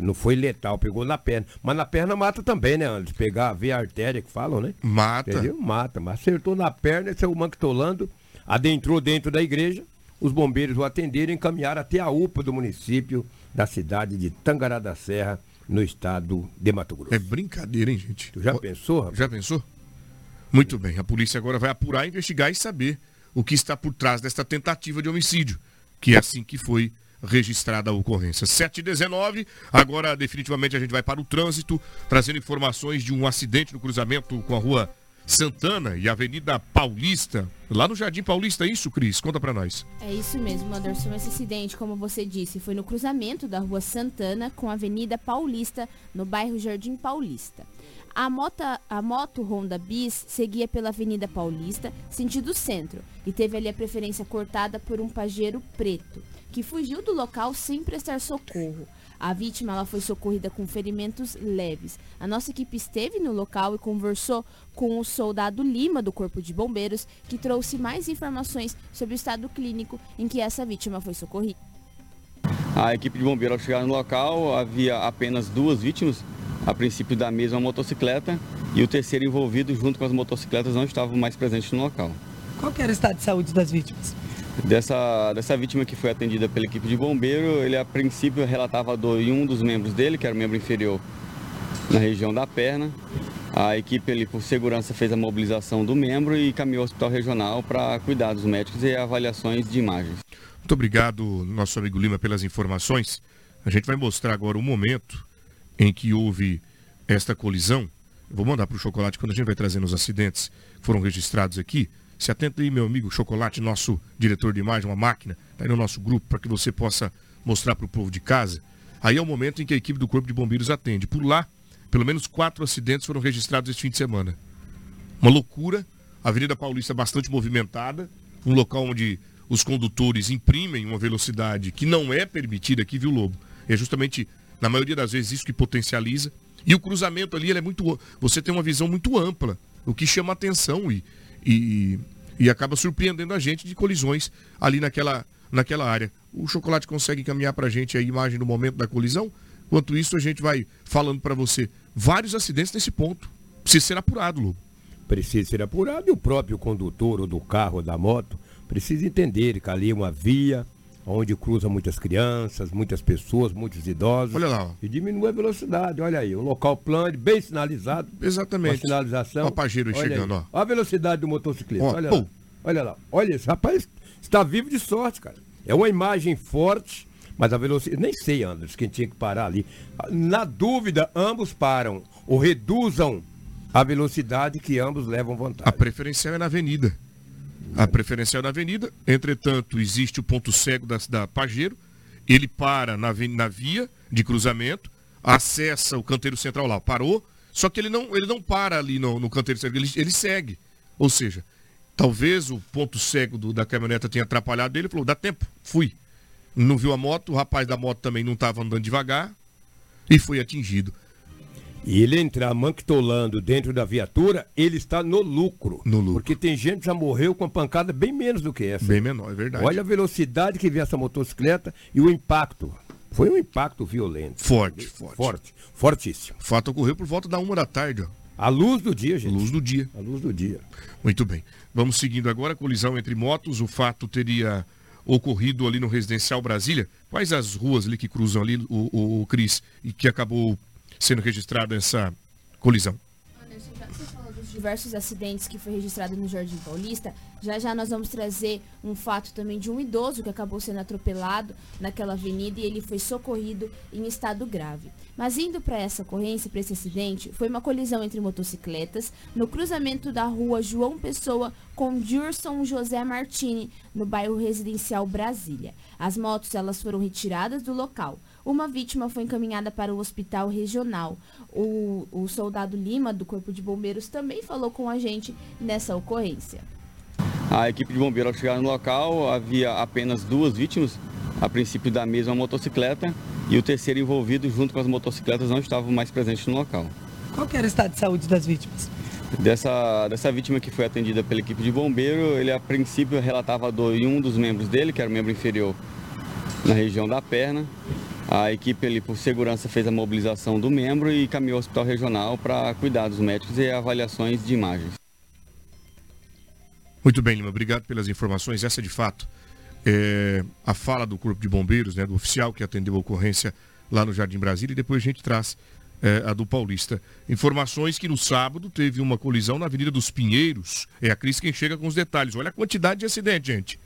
Não foi letal, pegou na perna. Mas na perna mata também, né, Anderson? Pegar, ver a artéria que falam, né? Mata. Entendeu? Mata. Mas acertou na perna, saiu manquitolando, adentrou dentro da igreja. Os bombeiros o atenderam e encaminharam até a UPA do município da cidade de Tangará da Serra, no estado de Mato Grosso. É brincadeira, hein, gente? Tu já pensou, rapaz? Já pensou? Muito bem, a polícia agora vai apurar, investigar e saber o que está por trás desta tentativa de homicídio, que é assim que foi registrada a ocorrência. 7h19, agora definitivamente a gente vai para o trânsito, trazendo informações de um acidente no cruzamento com a rua Santana e Avenida Paulista, lá no Jardim Paulista, é isso, Cris? Conta pra nós. É isso mesmo, Anderson. Esse acidente, como você disse, foi no cruzamento da Rua Santana com a Avenida Paulista, no bairro Jardim Paulista. A moto, a moto Honda Bis seguia pela Avenida Paulista, sentido centro, e teve ali a preferência cortada por um Pajero preto. que fugiu do local sem prestar socorro. A vítima ela foi socorrida com ferimentos leves. A nossa equipe esteve no local e conversou com o soldado Lima do Corpo de Bombeiros, que trouxe mais informações sobre o estado clínico em que essa vítima foi socorrida. A equipe de bombeiros, ao chegar no local, havia apenas duas vítimas, a princípio da mesma motocicleta, e o terceiro envolvido, junto com as motocicletas, não estava mais presente no local. Qual era o estado de saúde das vítimas? Dessa, dessa vítima que foi atendida pela equipe de bombeiro, ele a princípio relatava dor em um dos membros dele, que era o membro inferior, na região da perna. A equipe, ali, por segurança, fez a mobilização do membro e caminhou ao hospital regional para cuidar dos médicos e avaliações de imagens. Muito obrigado, nosso amigo Lima, pelas informações. A gente vai mostrar agora o momento em que houve esta colisão. Eu vou mandar para o Chocolate quando a gente vai trazendo os acidentes que foram registrados aqui. Se atenta aí, meu amigo Chocolate, nosso diretor de imagem, uma máquina, está aí no nosso grupo para que você possa mostrar para o povo de casa. Aí é o momento em que a equipe do Corpo de Bombeiros atende. Por lá, pelo menos quatro acidentes foram registrados este fim de semana. Uma loucura, a Avenida Paulista bastante movimentada, um local onde os condutores imprimem uma velocidade que não é permitida aqui, viu, Lobo? É justamente, na maioria das vezes, isso que potencializa. E o cruzamento ali, é muito. Você tem uma visão muito ampla, o que chama atenção e, e, e acaba surpreendendo a gente de colisões ali naquela, naquela área. O Chocolate consegue encaminhar para a gente a imagem do momento da colisão? Enquanto isso, a gente vai falando para você vários acidentes nesse ponto. Precisa ser apurado, Lobo. Precisa ser apurado e o próprio condutor ou do carro ou da moto precisa entender que ali é uma via onde cruza muitas crianças, muitas pessoas, muitos idosos. Olha lá. E diminui a velocidade. Olha aí, um local plano, bem sinalizado. Exatamente. Com sinalização. Ó, o Pajero chegando, aí. ó. Olha a velocidade do motociclista. Ó, olha pum. lá. Olha lá. Olha esse rapaz está vivo de sorte, cara. É uma imagem forte, mas a velocidade. Nem sei, Anderson, quem tinha que parar ali. Na dúvida, ambos param ou reduzam a velocidade que ambos levam vantagem. A preferencial é na avenida. A preferencial na avenida, entretanto, existe o ponto cego da, da Pajero, ele para na, na via de cruzamento, acessa o canteiro central lá, parou, só que ele não, ele não para ali no, no canteiro central, ele, ele segue. Ou seja, talvez o ponto cego do, da caminhoneta tenha atrapalhado ele, falou, dá tempo, fui. Não viu a moto, o rapaz da moto também não estava andando devagar e foi atingido. E ele entrar manquitolando dentro da viatura, ele está no lucro. No lucro. Porque tem gente que já morreu com uma pancada bem menos do que essa. Bem menor, é verdade. Olha a velocidade que veio essa motocicleta e o impacto. Foi um impacto violento. Forte, forte. Forte, fortíssimo. O fato ocorreu por volta da uma da tarde, ó. A luz do dia, gente. Luz do dia. A luz do dia. Muito bem. Vamos seguindo agora a colisão entre motos. O fato teria ocorrido ali no Residencial Brasília. Quais as ruas ali que cruzam ali, o, o, o Cris, e que acabou sendo registrada essa colisão? Diversos acidentes que foi registrado no Jardim Paulista, já já nós vamos trazer um fato também de um idoso que acabou sendo atropelado naquela avenida e ele foi socorrido em estado grave. Mas indo para essa ocorrência, para esse acidente, foi uma colisão entre motocicletas no cruzamento da rua João Pessoa com Dirson José Martini, no bairro residencial Brasília. As motos elas foram retiradas do local. Uma vítima foi encaminhada para o hospital regional. O, o soldado Lima, do Corpo de Bombeiros, também falou com a gente nessa ocorrência. A equipe de bombeiros, ao chegar no local, havia apenas duas vítimas, a princípio da mesma motocicleta, e o terceiro envolvido, junto com as motocicletas, não estava mais presente no local. Qual era o estado de saúde das vítimas? Dessa, dessa vítima que foi atendida pela equipe de bombeiro, ele a princípio relatava dor em um dos membros dele, que era o membro inferior, na região da perna. A equipe ali, por segurança, fez a mobilização do membro e caminhou ao hospital regional para cuidar dos médicos e avaliações de imagens. Muito bem, Lima, obrigado pelas informações. Essa, de fato, é a fala do Corpo de Bombeiros, né, do oficial que atendeu a ocorrência lá no Jardim Brasília, e depois a gente traz é, a do Paulista. Informações que no sábado teve uma colisão na Avenida dos Pinheiros. É a Cris quem chega com os detalhes. Olha a quantidade de acidente, gente.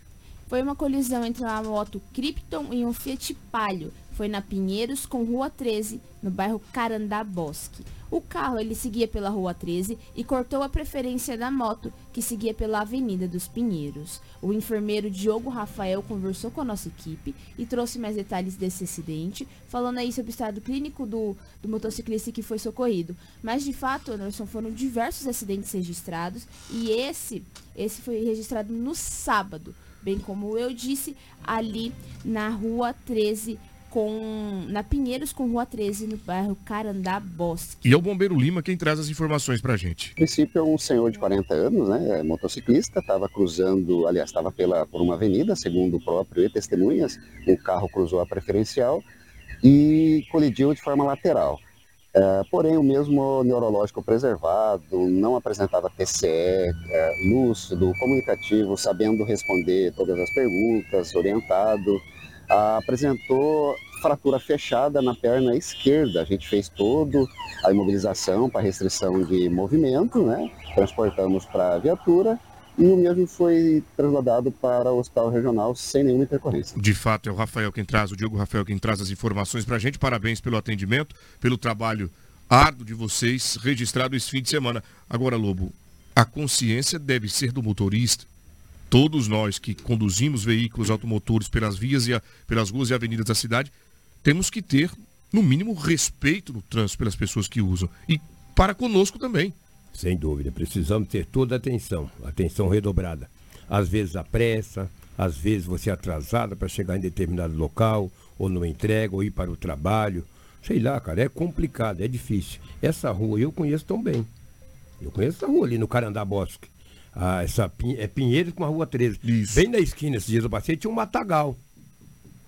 Foi uma colisão entre uma moto Krypton e um Fiat Palio. Foi na Pinheiros com Rua 13, no bairro Carandá Bosque. O carro ele seguia pela Rua 13 e cortou a preferência da moto, que seguia pela Avenida dos Pinheiros. O enfermeiro Diogo Rafael conversou com a nossa equipe e trouxe mais detalhes desse acidente, falando aí sobre o estado clínico do, do motociclista que foi socorrido. Mas de fato, Anderson, foram diversos acidentes registrados e esse, esse foi registrado no sábado bem como eu disse, ali na rua 13 com na Pinheiros com Rua 13, no bairro Carandá Bosque. E é o Bombeiro Lima quem traz as informações pra gente. A princípio, é um senhor de 40 anos, né, motociclista, estava cruzando, aliás, estava pela por uma avenida, segundo o próprio e testemunhas, um carro cruzou a preferencial e colidiu de forma lateral. É, porém, o mesmo neurológico preservado, não apresentava TCE, é, lúcido, comunicativo, sabendo responder todas as perguntas, orientado, apresentou fratura fechada na perna esquerda. A gente fez todo a imobilização para restrição de movimento, né? Transportamos para a viatura e o mesmo foi trasladado para o hospital regional sem nenhuma intercorrência. De fato, é o Rafael quem traz, o Diogo Rafael quem traz as informações para a gente. Parabéns pelo atendimento, pelo trabalho árduo de vocês, registrado esse fim de semana. Agora, Lobo, a consciência deve ser do motorista todos nós que conduzimos veículos automotores pelas vias e a, pelas ruas e avenidas da cidade, temos que ter, no mínimo, respeito no trânsito pelas pessoas que usam. E para conosco também. Sem dúvida, precisamos ter toda a atenção, atenção redobrada. Às vezes a pressa, às vezes você é atrasada para chegar em determinado local, ou não entrega, ou ir para o trabalho. Sei lá, cara, é complicado, é difícil. Essa rua eu conheço tão bem. Eu conheço essa rua ali no Carandá Bosque ah, essa é Pinheiros com a Rua 13. Isso. Bem na esquina, esses dias eu passei, tinha um matagal.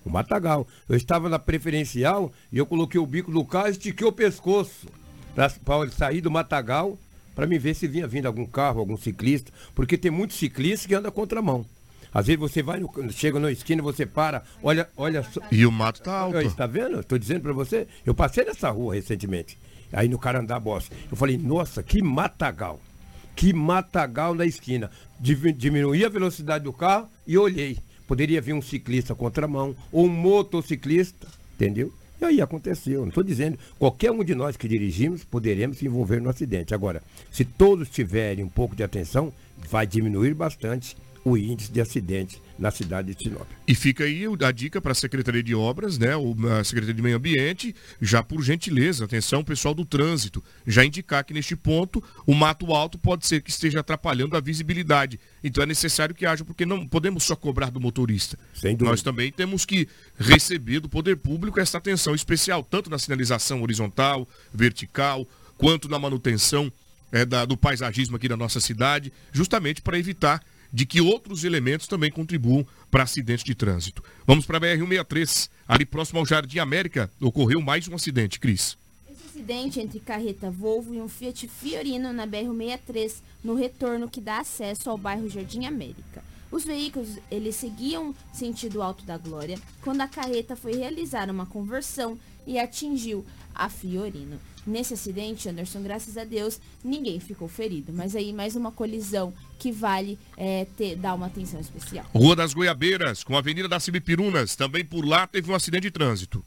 Um matagal. Eu estava na preferencial e eu coloquei o bico do carro e estiquei o pescoço para sair do matagal para me ver se vinha vindo algum carro, algum ciclista, porque tem muitos ciclistas que andam contramão. Às vezes você vai, no, chega na esquina, você para, olha, olha só. E o mato tá alto. Está vendo? Estou dizendo para você. Eu passei nessa rua recentemente, aí no Carandá Boss. Eu falei, nossa, que matagal que matagal na esquina. Diminuí a velocidade do carro e olhei. Poderia vir um ciclista contramão ou um motociclista, entendeu? E aí aconteceu. Não estou dizendo, qualquer um de nós que dirigimos poderemos se envolver no acidente. Agora, se todos tiverem um pouco de atenção, vai diminuir bastante o índice de acidentes na cidade de Sinop. E fica aí a dica para a Secretaria de Obras, né, a Secretaria de Meio Ambiente, já por gentileza, atenção pessoal do trânsito, já indicar que neste ponto o mato alto pode ser que esteja atrapalhando a visibilidade. Então é necessário que haja, porque não podemos só cobrar do motorista. Nós também temos que receber do poder público essa atenção especial, tanto na sinalização horizontal, vertical, quanto na manutenção é, da, do paisagismo aqui da nossa cidade, justamente para evitar de que outros elementos também contribuam para acidentes de trânsito. Vamos para a BR-163, ali próximo ao Jardim América, ocorreu mais um acidente, Cris. Esse acidente entre carreta Volvo e um Fiat Fiorino na BR-163, no retorno que dá acesso ao bairro Jardim América. Os veículos eles seguiam sentido Alto da Glória quando a carreta foi realizar uma conversão e atingiu a Fiorino. Nesse acidente, Anderson, graças a Deus, ninguém ficou ferido. Mas aí mais uma colisão que vale é, ter, dar uma atenção especial. Rua das Goiabeiras, com a Avenida das Cibipirunas. Também por lá teve um acidente de trânsito.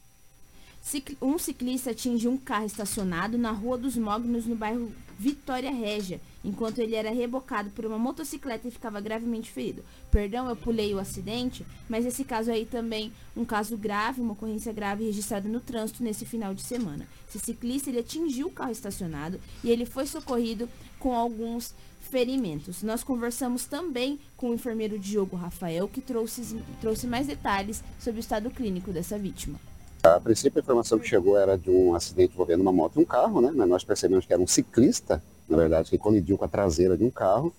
Um ciclista atingiu um carro estacionado na Rua dos Mognos, no bairro Vitória Régia, enquanto ele era rebocado por uma motocicleta e ficava gravemente ferido. Perdão, eu pulei o acidente, mas esse caso aí também, um caso grave, uma ocorrência grave registrada no trânsito nesse final de semana. Esse ciclista, ele atingiu o carro estacionado e ele foi socorrido com alguns ferimentos. Nós conversamos também com o enfermeiro Diogo Rafael, que trouxe, trouxe mais detalhes sobre o estado clínico dessa vítima. A princípio, a informação que chegou era de um acidente envolvendo uma moto e um carro, né? Mas nós percebemos que era um ciclista, na verdade, que colidiu com a traseira de um carro.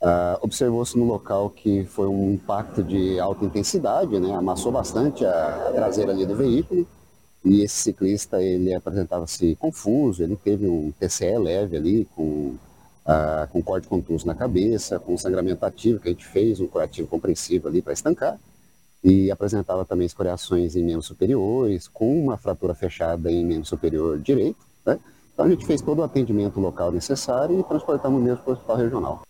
Uh, Observou-se no local que foi um impacto de alta intensidade, né? Amassou bastante a, traseira ali do veículo. E esse ciclista, ele apresentava-se confuso, ele teve um TCE leve ali, com, uh, com corte contuso na cabeça, com sangramento ativo, que a gente fez, um curativo compreensivo ali para estancar e apresentava também escoriações em membros superiores, com uma fratura fechada em membro superior direito. Né? Então a gente fez todo o atendimento local necessário e transportamos mesmo para o hospital regional.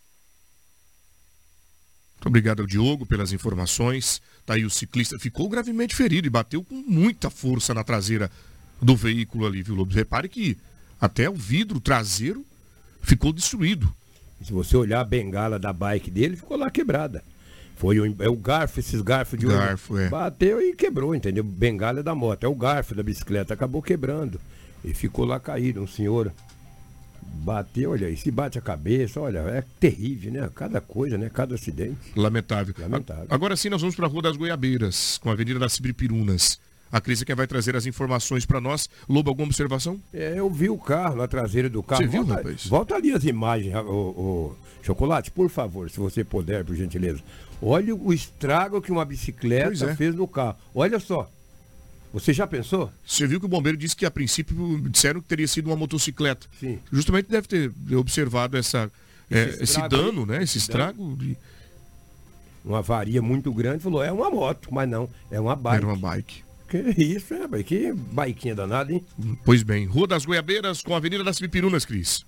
Muito obrigado ao Diogo pelas informações. Tá aí o ciclista ficou gravemente ferido e bateu com muita força na traseira do veículo ali, viu, Lobo? Repare que até o vidro traseiro ficou destruído. Se você olhar a bengala da bike dele, ficou lá quebrada. Foi o, é o garfo, esses garfos de garfo, é. Bateu e quebrou, entendeu? Bengala da moto. É o garfo da bicicleta, acabou quebrando. E ficou lá caído, um senhor. Bateu, olha aí, se bate a cabeça, olha, é terrível, né? Cada coisa, né? Cada acidente. Lamentável. Lamentável. Agora sim, nós vamos para a Rua das Goiabeiras, com a Avenida das Cibripirunas. A Cris é quem vai trazer as informações para nós. Lobo, alguma observação? É, eu vi o carro na traseira do carro. Você viu, volta, rapaz? Volta ali as imagens, o, o Chocolate, por favor, se você puder, por gentileza. Olha o estrago que uma bicicleta é. fez no carro. Olha só. Você já pensou? Você viu que o bombeiro disse que a princípio disseram que teria sido uma motocicleta. Sim. Justamente deve ter observado essa, é, Esse esse, estrago dano, aí, né? Esse esse estrago. De... Uma avaria muito grande, falou, é uma moto, mas não, é uma bike. Era uma bike. Que isso, é, que biquinha danada, hein? Pois bem, Rua das Goiabeiras com a Avenida das Cibripirunas, Cris.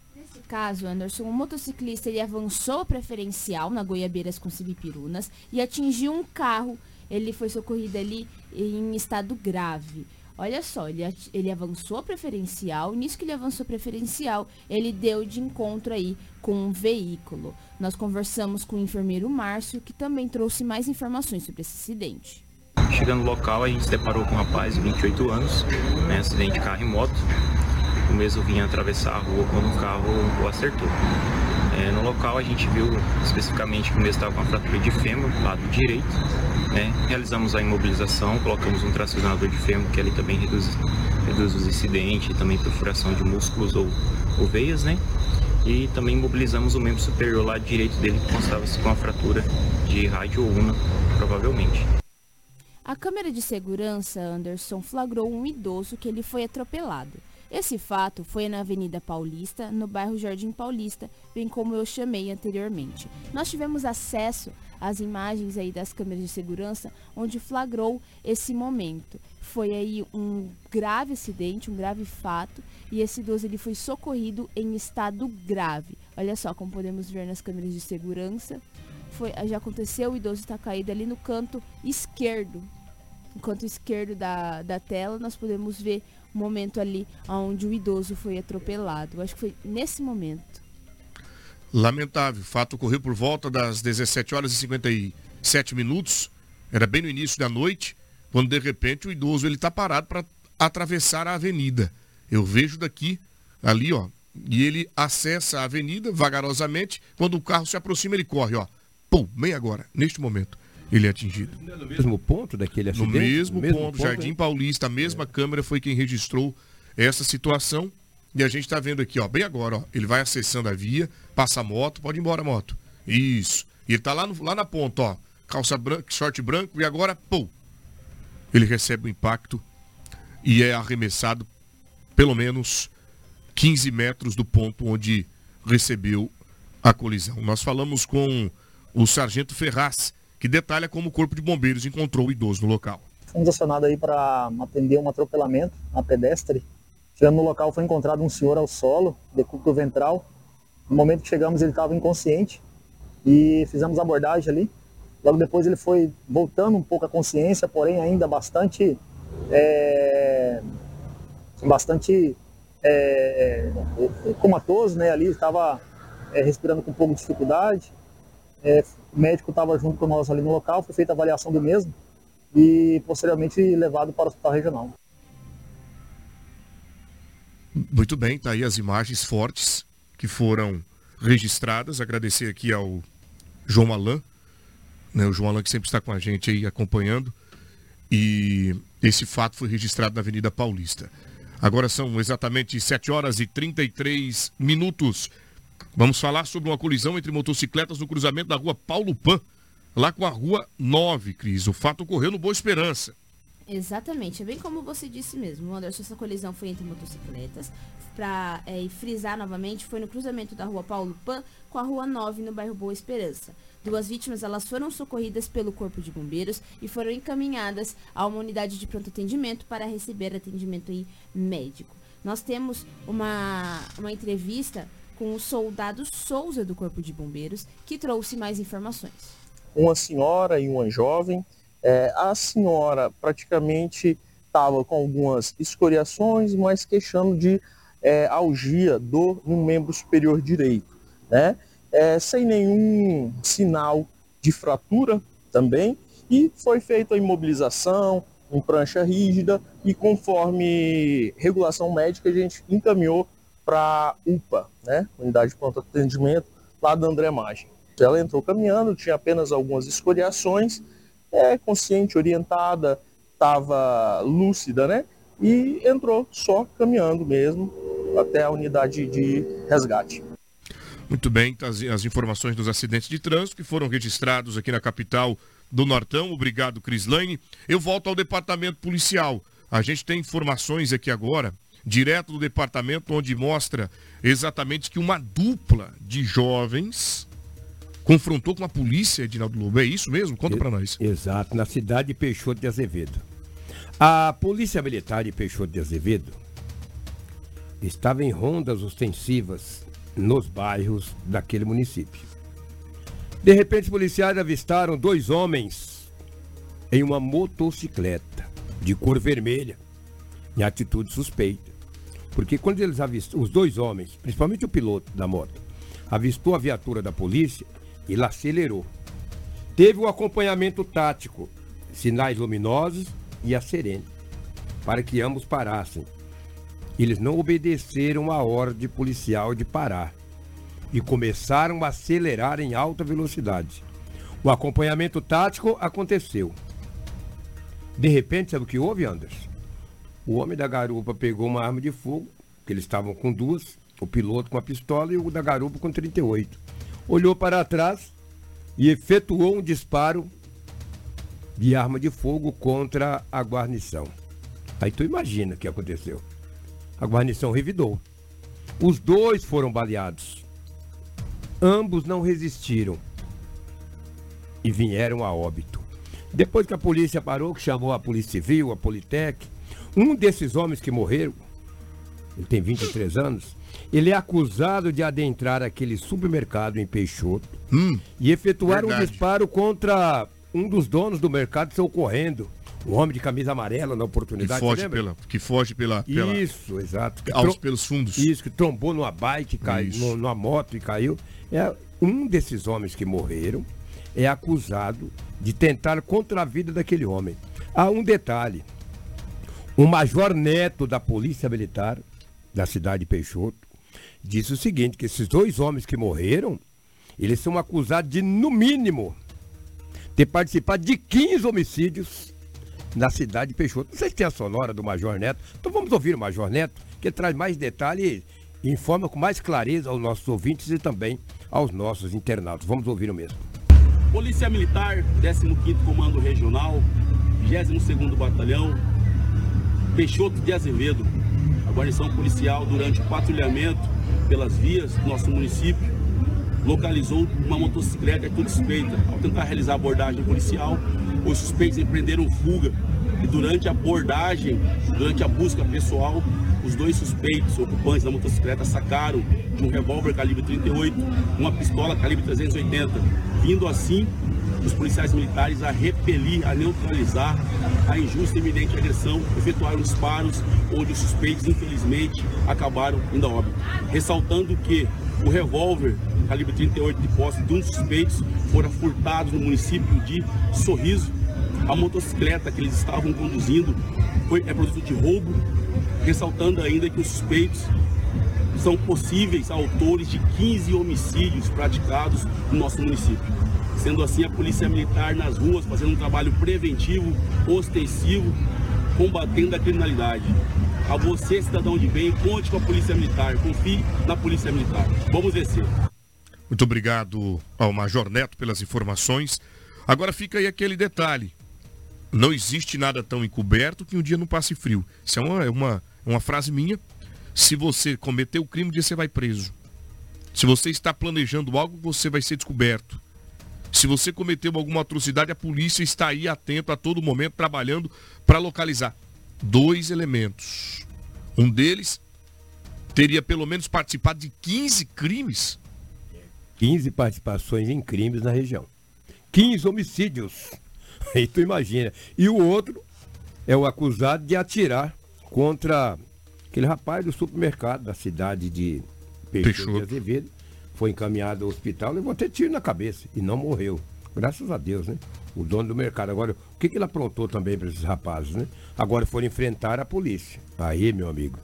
Caso, Anderson, um motociclista ele avançou preferencial na Goiabeiras com Cibipirunas e atingiu um carro. Ele foi socorrido ali em estado grave. Olha só, ele, ele avançou preferencial, nisso que ele avançou preferencial, ele deu de encontro aí com um veículo. Nós conversamos com o enfermeiro Márcio, que também trouxe mais informações sobre esse acidente. Chegando no local, a gente se deparou com um rapaz de 28 anos, né, acidente de carro e moto. O mesmo vinha atravessar a rua quando o carro o acertou. É, no local, a gente viu especificamente que o mesmo estava com a fratura de fêmur, lado direito. Né. Realizamos a imobilização, colocamos um tracionador de fêmur, que ali também reduz, reduz os incidentes, também perfuração de músculos ou, ou veias, né? E também imobilizamos o membro superior lado direito dele, que constava-se com a fratura de rádio una, provavelmente. A câmera de segurança, Anderson, flagrou um idoso que ele foi atropelado. Esse fato foi na Avenida Paulista, no bairro Jardim Paulista, bem como eu chamei anteriormente. Nós tivemos acesso às imagens aí das câmeras de segurança, onde flagrou esse momento. Foi aí um grave acidente, um grave fato, e esse idoso ele foi socorrido em estado grave. Olha só como podemos ver nas câmeras de segurança. Foi, já aconteceu, o idoso está caído ali no canto esquerdo. No canto esquerdo da, da tela, nós podemos ver momento ali onde o idoso foi atropelado. Acho que foi nesse momento. Lamentável. O fato ocorreu por volta das 17 horas e 57 minutos. Era bem no início da noite, quando de repente o idoso ele está parado para atravessar a avenida. Eu vejo daqui, ali, ó, e ele acessa a avenida vagarosamente. Quando o carro se aproxima, ele corre, ó. Pum, bem agora, neste momento, ele é atingido. No mesmo ponto daquele No acidente? mesmo, ponto, Jardim né? Paulista, a mesma câmera foi quem registrou essa situação. E a gente está vendo aqui, ó, bem agora, ó, ele vai acessando a via, passa a moto, pode ir embora, moto. Isso. E ele tá lá, no- lá na ponta, ó, calça branca, short branco, e agora, pum, ele recebe o impacto e é arremessado pelo menos 15 metros do ponto onde recebeu a colisão. Nós falamos com o sargento Ferraz, que detalha como o corpo de bombeiros encontrou o idoso no local. Fomos acionados aí para atender um atropelamento a pedestre. Chegando no local foi encontrado um senhor ao solo, decúbito ventral. No momento que chegamos ele estava inconsciente e fizemos a abordagem ali. Logo depois ele foi voltando um pouco a consciência, porém ainda bastante é, bastante é, é, comatoso, né? Ali estava é, respirando com um pouco de dificuldade. É, o médico estava junto com nós ali no local, foi feita a avaliação do mesmo e posteriormente levado para o hospital regional. Muito bem, tá aí as imagens fortes que foram registradas. Agradecer aqui ao João Alain, né, o João Alain que sempre está com a gente aí acompanhando. E esse fato foi registrado na Avenida Paulista. Agora são exatamente 7 horas e 33 minutos. Vamos falar sobre uma colisão entre motocicletas no cruzamento da rua Paulo Pan, lá com a rua 9, Cris. O fato ocorreu no Boa Esperança. Exatamente, é bem como você disse mesmo, Anderson, essa colisão foi entre motocicletas. Para frisar novamente, foi no cruzamento da rua Paulo Pan com a rua 9, no bairro Boa Esperança. Duas vítimas elas foram socorridas pelo Corpo de Bombeiros e foram encaminhadas a uma unidade de pronto atendimento para receber atendimento médico. Nós temos uma, uma entrevista com o soldado Souza do Corpo de Bombeiros, que trouxe mais informações. uma senhora e uma jovem. É, a senhora praticamente estava com algumas escoriações, mas queixando de é, algia, dor no membro superior direito, né? É, sem nenhum sinal de fratura também, e foi feita a imobilização em prancha rígida e conforme regulação médica a gente encaminhou para UPA, né? Unidade de pronto atendimento, lá da André Magem. Ela entrou caminhando, tinha apenas algumas escoriações, é, consciente, orientada, estava lúcida, né? E entrou só caminhando mesmo até a unidade de resgate. Muito bem, tá as, as informações dos acidentes de trânsito que foram registrados aqui na capital do Nortão. Obrigado, Crislane. Eu volto ao departamento policial. A gente tem informações aqui agora, direto do departamento, onde mostra exatamente que uma dupla de jovens confrontou com a polícia, Edinaldo Lobo. É isso mesmo? Conta para nós. Exato, na cidade de Peixoto de Azevedo. A Polícia Militar de Peixoto de Azevedo estava em rondas ostensivas nos bairros daquele município. De repente, os policiais avistaram dois homens em uma motocicleta de cor vermelha, em atitude suspeita. Porque quando eles avistam, os dois homens, principalmente o piloto da moto, avistou a viatura da polícia, ele acelerou. Teve o acompanhamento tático, sinais luminosos e a serene, para que ambos parassem. Eles não obedeceram a ordem policial de parar e começaram a acelerar em alta velocidade. O acompanhamento tático aconteceu. De repente, sabe o que houve, Anderson? O homem da garupa pegou uma arma de fogo, que eles estavam com duas, o piloto com a pistola e o da garupa com 38. Olhou para trás e efetuou um disparo de arma de fogo contra a guarnição. Aí tu imagina o que aconteceu. A guarnição revidou. Os dois foram baleados. Ambos não resistiram e vieram a óbito. Depois que a polícia parou, que chamou a Polícia Civil, a Politec, um desses homens que morreram, ele tem 23 anos, ele é acusado de adentrar aquele supermercado em Peixoto hum, e efetuar verdade. um disparo contra um dos donos do mercado saiu correndo. Um homem de camisa amarela na Que oportunidade. foge você lembra? pela, que foge pela, pela Isso, exato. Que aos, pelos fundos. Isso, que trombou numa bike, caiu, no- numa moto e caiu. É, um desses homens que morreram é acusado de tentar contra a vida daquele homem. Há um detalhe. O major neto da Polícia Militar da cidade de Peixoto disse o seguinte, que esses dois homens que morreram, eles são acusados de, no mínimo, ter participado de 15 homicídios na cidade de Peixoto. Não sei se tem a sonora do Major Neto. Então vamos ouvir o Major Neto, que traz mais detalhes e informa com mais clareza aos nossos ouvintes e também aos nossos internautas. Vamos ouvir o mesmo. Polícia Militar, 15º Comando Regional, 22º Batalhão, Peixoto de Azevedo. A guarnição policial, durante o patrulhamento pelas vias do nosso município, localizou uma motocicleta com suspeita. Ao tentar realizar a abordagem policial, os suspeitos empreenderam fuga e durante a abordagem, durante a busca pessoal, os dois suspeitos ocupantes da motocicleta sacaram de um revólver calibre 38, uma pistola calibre 380, vindo assim os policiais militares a repelir, a neutralizar a injusta e iminente agressão, efetuaram disparos onde os suspeitos, infelizmente, acabaram indo a óbito. Ressaltando que o revólver calibre 38 de posse de um dos suspeitos fora furtado no município de Sorriso. A motocicleta que eles estavam conduzindo foi, é produto de roubo, ressaltando ainda que os suspeitos são possíveis autores de 15 homicídios praticados no nosso município. Sendo assim, a Polícia Militar nas ruas fazendo um trabalho preventivo, ostensivo, combatendo a criminalidade. A você, cidadão de bem, conte com a Polícia Militar, confie na Polícia Militar. Vamos vencer. Muito obrigado ao Major Neto pelas informações. Agora fica aí aquele detalhe. Não existe nada tão encoberto que um dia não passe frio. Isso é uma, é uma, uma frase minha. Se você cometeu o crime, um dia você vai preso. Se você está planejando algo, você vai ser descoberto. Se você cometeu alguma atrocidade, a polícia está aí atento a todo momento, trabalhando para localizar. Dois elementos. Um deles teria pelo menos participado de 15 crimes. 15 participações em crimes na região. 15 homicídios. Aí tu imagina. E o outro é o acusado de atirar contra aquele rapaz do supermercado da cidade de Peixoto, Peixoto. de Azevedo. Foi encaminhado ao hospital, levou até tiro na cabeça e não morreu. Graças a Deus, né? O dono do mercado. Agora, o que, que ele aprontou também para esses rapazes, né? Agora foram enfrentar a polícia. Aí, meu amigo,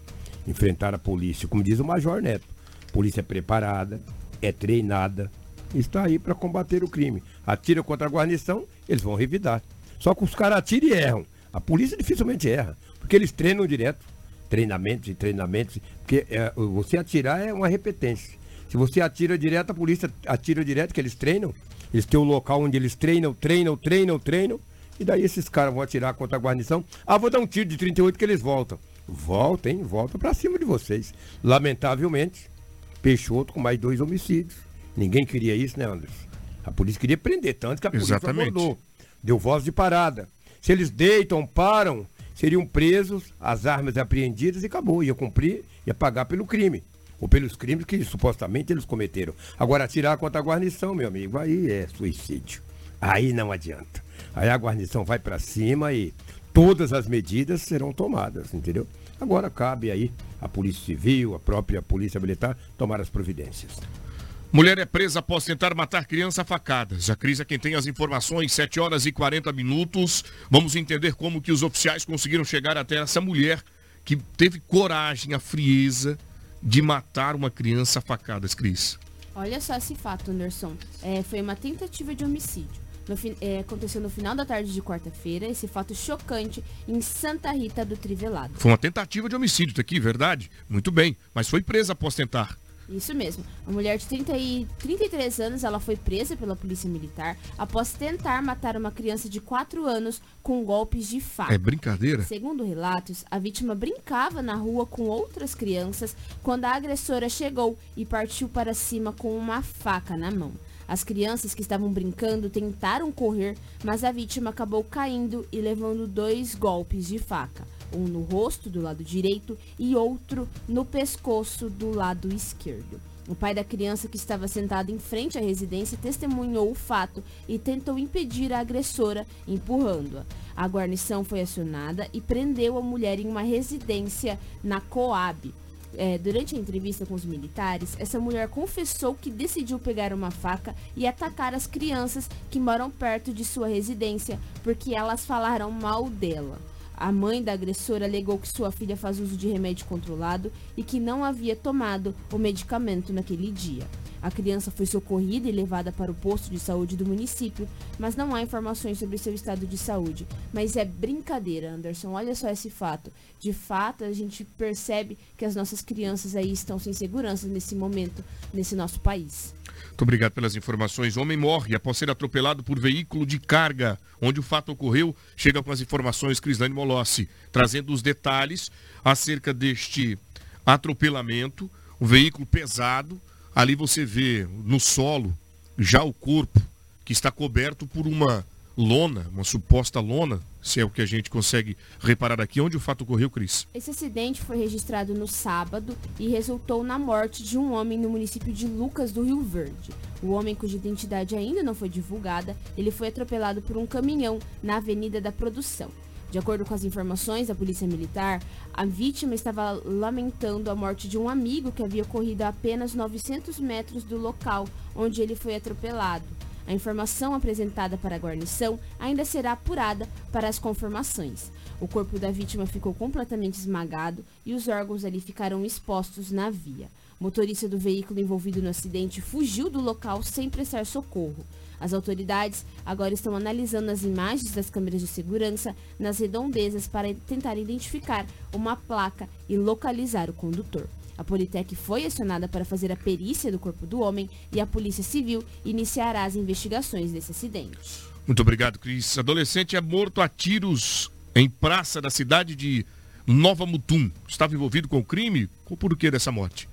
enfrentar a polícia. Como diz o Major Neto, polícia é preparada, é treinada, está aí para combater o crime. Atira contra a guarnição, eles vão revidar. Só que os caras atiram e erram. A polícia dificilmente erra, porque eles treinam direto. Treinamentos e treinamentos. Porque é, você atirar é uma repetência. Se você atira direto, a polícia atira direto, que eles treinam. Eles têm um local onde eles treinam, treinam, treinam, treinam. E daí esses caras vão atirar contra a guarnição. Ah, vou dar um tiro de 38 que eles voltam. Voltem, voltam para cima de vocês. Lamentavelmente, Peixoto com mais dois homicídios. Ninguém queria isso, né, Anderson? A polícia queria prender, tanto que a polícia Exatamente. abordou. Deu voz de parada. Se eles deitam, param, seriam presos, as armas apreendidas e acabou. Ia cumprir, ia pagar pelo crime. Ou pelos crimes que supostamente eles cometeram. Agora, atirar contra a guarnição, meu amigo, aí é suicídio. Aí não adianta. Aí a guarnição vai para cima e todas as medidas serão tomadas, entendeu? Agora cabe aí a Polícia Civil, a própria Polícia Militar tomar as providências. Mulher é presa após tentar matar criança a facadas. A Cris é quem tem as informações, 7 horas e 40 minutos. Vamos entender como que os oficiais conseguiram chegar até essa mulher que teve coragem, a frieza de matar uma criança a facadas, Cris. Olha só esse fato, Anderson. É, foi uma tentativa de homicídio. No é, aconteceu no final da tarde de quarta-feira, esse fato chocante em Santa Rita do Trivelado. Foi uma tentativa de homicídio, tá aqui, verdade? Muito bem, mas foi presa após tentar. Isso mesmo. A mulher de 30 e 33 anos, ela foi presa pela polícia militar após tentar matar uma criança de 4 anos com golpes de faca. É brincadeira? Segundo relatos, a vítima brincava na rua com outras crianças quando a agressora chegou e partiu para cima com uma faca na mão. As crianças que estavam brincando tentaram correr, mas a vítima acabou caindo e levando dois golpes de faca, um no rosto do lado direito e outro no pescoço do lado esquerdo. O pai da criança que estava sentado em frente à residência testemunhou o fato e tentou impedir a agressora, empurrando-a. A guarnição foi acionada e prendeu a mulher em uma residência na Coab. É, durante a entrevista com os militares, essa mulher confessou que decidiu pegar uma faca e atacar as crianças que moram perto de sua residência porque elas falaram mal dela. A mãe da agressora alegou que sua filha faz uso de remédio controlado e que não havia tomado o medicamento naquele dia. A criança foi socorrida e levada para o posto de saúde do município, mas não há informações sobre seu estado de saúde. Mas é brincadeira, Anderson. Olha só esse fato. De fato, a gente percebe que as nossas crianças aí estão sem segurança nesse momento, nesse nosso país. Muito obrigado pelas informações. Homem morre após ser atropelado por veículo de carga. Onde o fato ocorreu, chega com as informações Crislane Molossi, trazendo os detalhes acerca deste atropelamento. Um veículo pesado. Ali você vê no solo já o corpo que está coberto por uma lona, uma suposta lona, se é o que a gente consegue reparar aqui. Onde o fato ocorreu, Cris? Esse acidente foi registrado no sábado e resultou na morte de um homem no município de Lucas do Rio Verde. O homem, cuja identidade ainda não foi divulgada, ele foi atropelado por um caminhão na Avenida da Produção. De acordo com as informações da Polícia Militar, a vítima estava lamentando a morte de um amigo que havia corrido a apenas 900 metros do local onde ele foi atropelado. A informação apresentada para a guarnição ainda será apurada para as confirmações. O corpo da vítima ficou completamente esmagado e os órgãos ali ficaram expostos na via. O motorista do veículo envolvido no acidente fugiu do local sem prestar socorro. As autoridades agora estão analisando as imagens das câmeras de segurança nas redondezas para tentar identificar uma placa e localizar o condutor. A Politec foi acionada para fazer a perícia do corpo do homem e a Polícia Civil iniciará as investigações desse acidente. Muito obrigado, Cris. Adolescente é morto a tiros em praça da cidade de Nova Mutum. Estava envolvido com o crime? Qual o porquê dessa morte?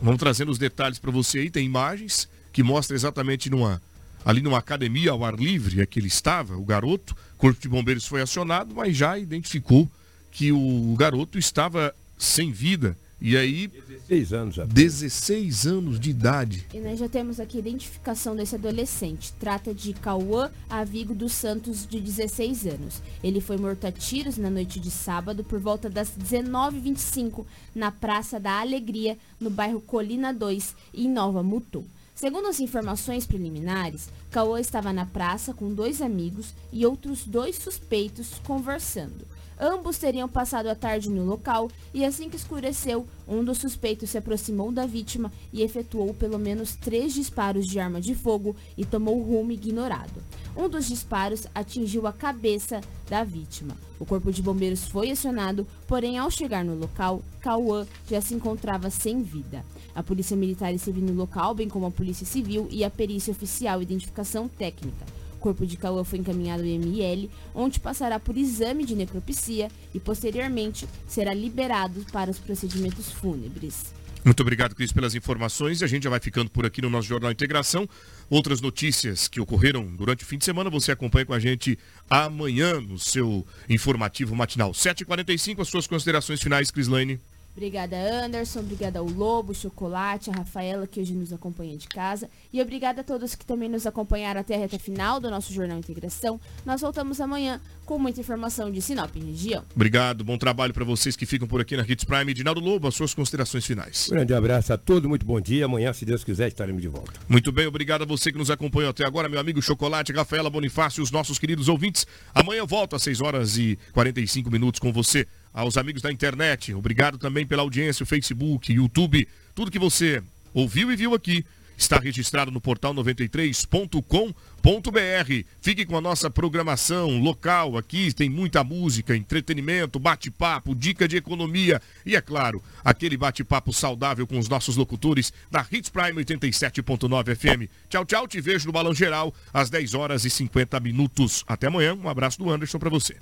Vamos trazendo os detalhes para você aí. Tem imagens que mostram exatamente numa, ali numa academia ao ar livre é que ele estava, o garoto. O Corpo de Bombeiros foi acionado, mas já identificou que o garoto estava sem vida. E aí. 16 anos já. 16 anos de idade. E nós já temos aqui a identificação desse adolescente. Trata de Cauã Avigo dos Santos, de 16 anos. Ele foi morto a tiros na noite de sábado, por volta das 19h25, na Praça da Alegria, no bairro Colina 2, em Nova Mutum. Segundo as informações preliminares, Cauã estava na praça com dois amigos e outros dois suspeitos conversando. Ambos teriam passado a tarde no local e assim que escureceu, um dos suspeitos se aproximou da vítima e efetuou pelo menos três disparos de arma de fogo e tomou rumo ignorado. Um dos disparos atingiu a cabeça da vítima. O corpo de bombeiros foi acionado, porém ao chegar no local, Cauã já se encontrava sem vida. A Polícia Militar esteve no local, bem como a Polícia Civil e a Perícia Oficial Identificação Técnica. O corpo de Cauã foi encaminhado ao ML, onde passará por exame de necropsia e posteriormente será liberado para os procedimentos fúnebres. Muito obrigado, Cris, pelas informações. E a gente já vai ficando por aqui no nosso Jornal Integração. Outras notícias que ocorreram durante o fim de semana, você acompanha com a gente amanhã no seu informativo matinal. 7h45, as suas considerações finais, Cris Lane. Obrigada, Anderson. Obrigada ao Lobo, Chocolate, a Rafaela, que hoje nos acompanha de casa. E obrigada a todos que também nos acompanharam até a reta final do nosso Jornal Integração. Nós voltamos amanhã com muita informação de Sinop e região. Obrigado, bom trabalho para vocês que ficam por aqui na Hits Prime. Dinaldo Lobo, as suas considerações finais. Grande abraço a todos, muito bom dia. Amanhã, se Deus quiser, estaremos de volta. Muito bem, obrigado a você que nos acompanhou até agora, meu amigo Chocolate, Rafaela Bonifácio, os nossos queridos ouvintes. Amanhã eu volto às 6 horas e 45 minutos com você aos amigos da internet. Obrigado também pela audiência, o Facebook, YouTube, tudo que você ouviu e viu aqui. Está registrado no portal 93.com.br. Fique com a nossa programação local aqui. Tem muita música, entretenimento, bate-papo, dica de economia e, é claro, aquele bate-papo saudável com os nossos locutores da Hits Prime 87.9 FM. Tchau, tchau. Te vejo no Balão Geral às 10 horas e 50 minutos. Até amanhã. Um abraço do Anderson para você.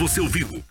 Você ouviu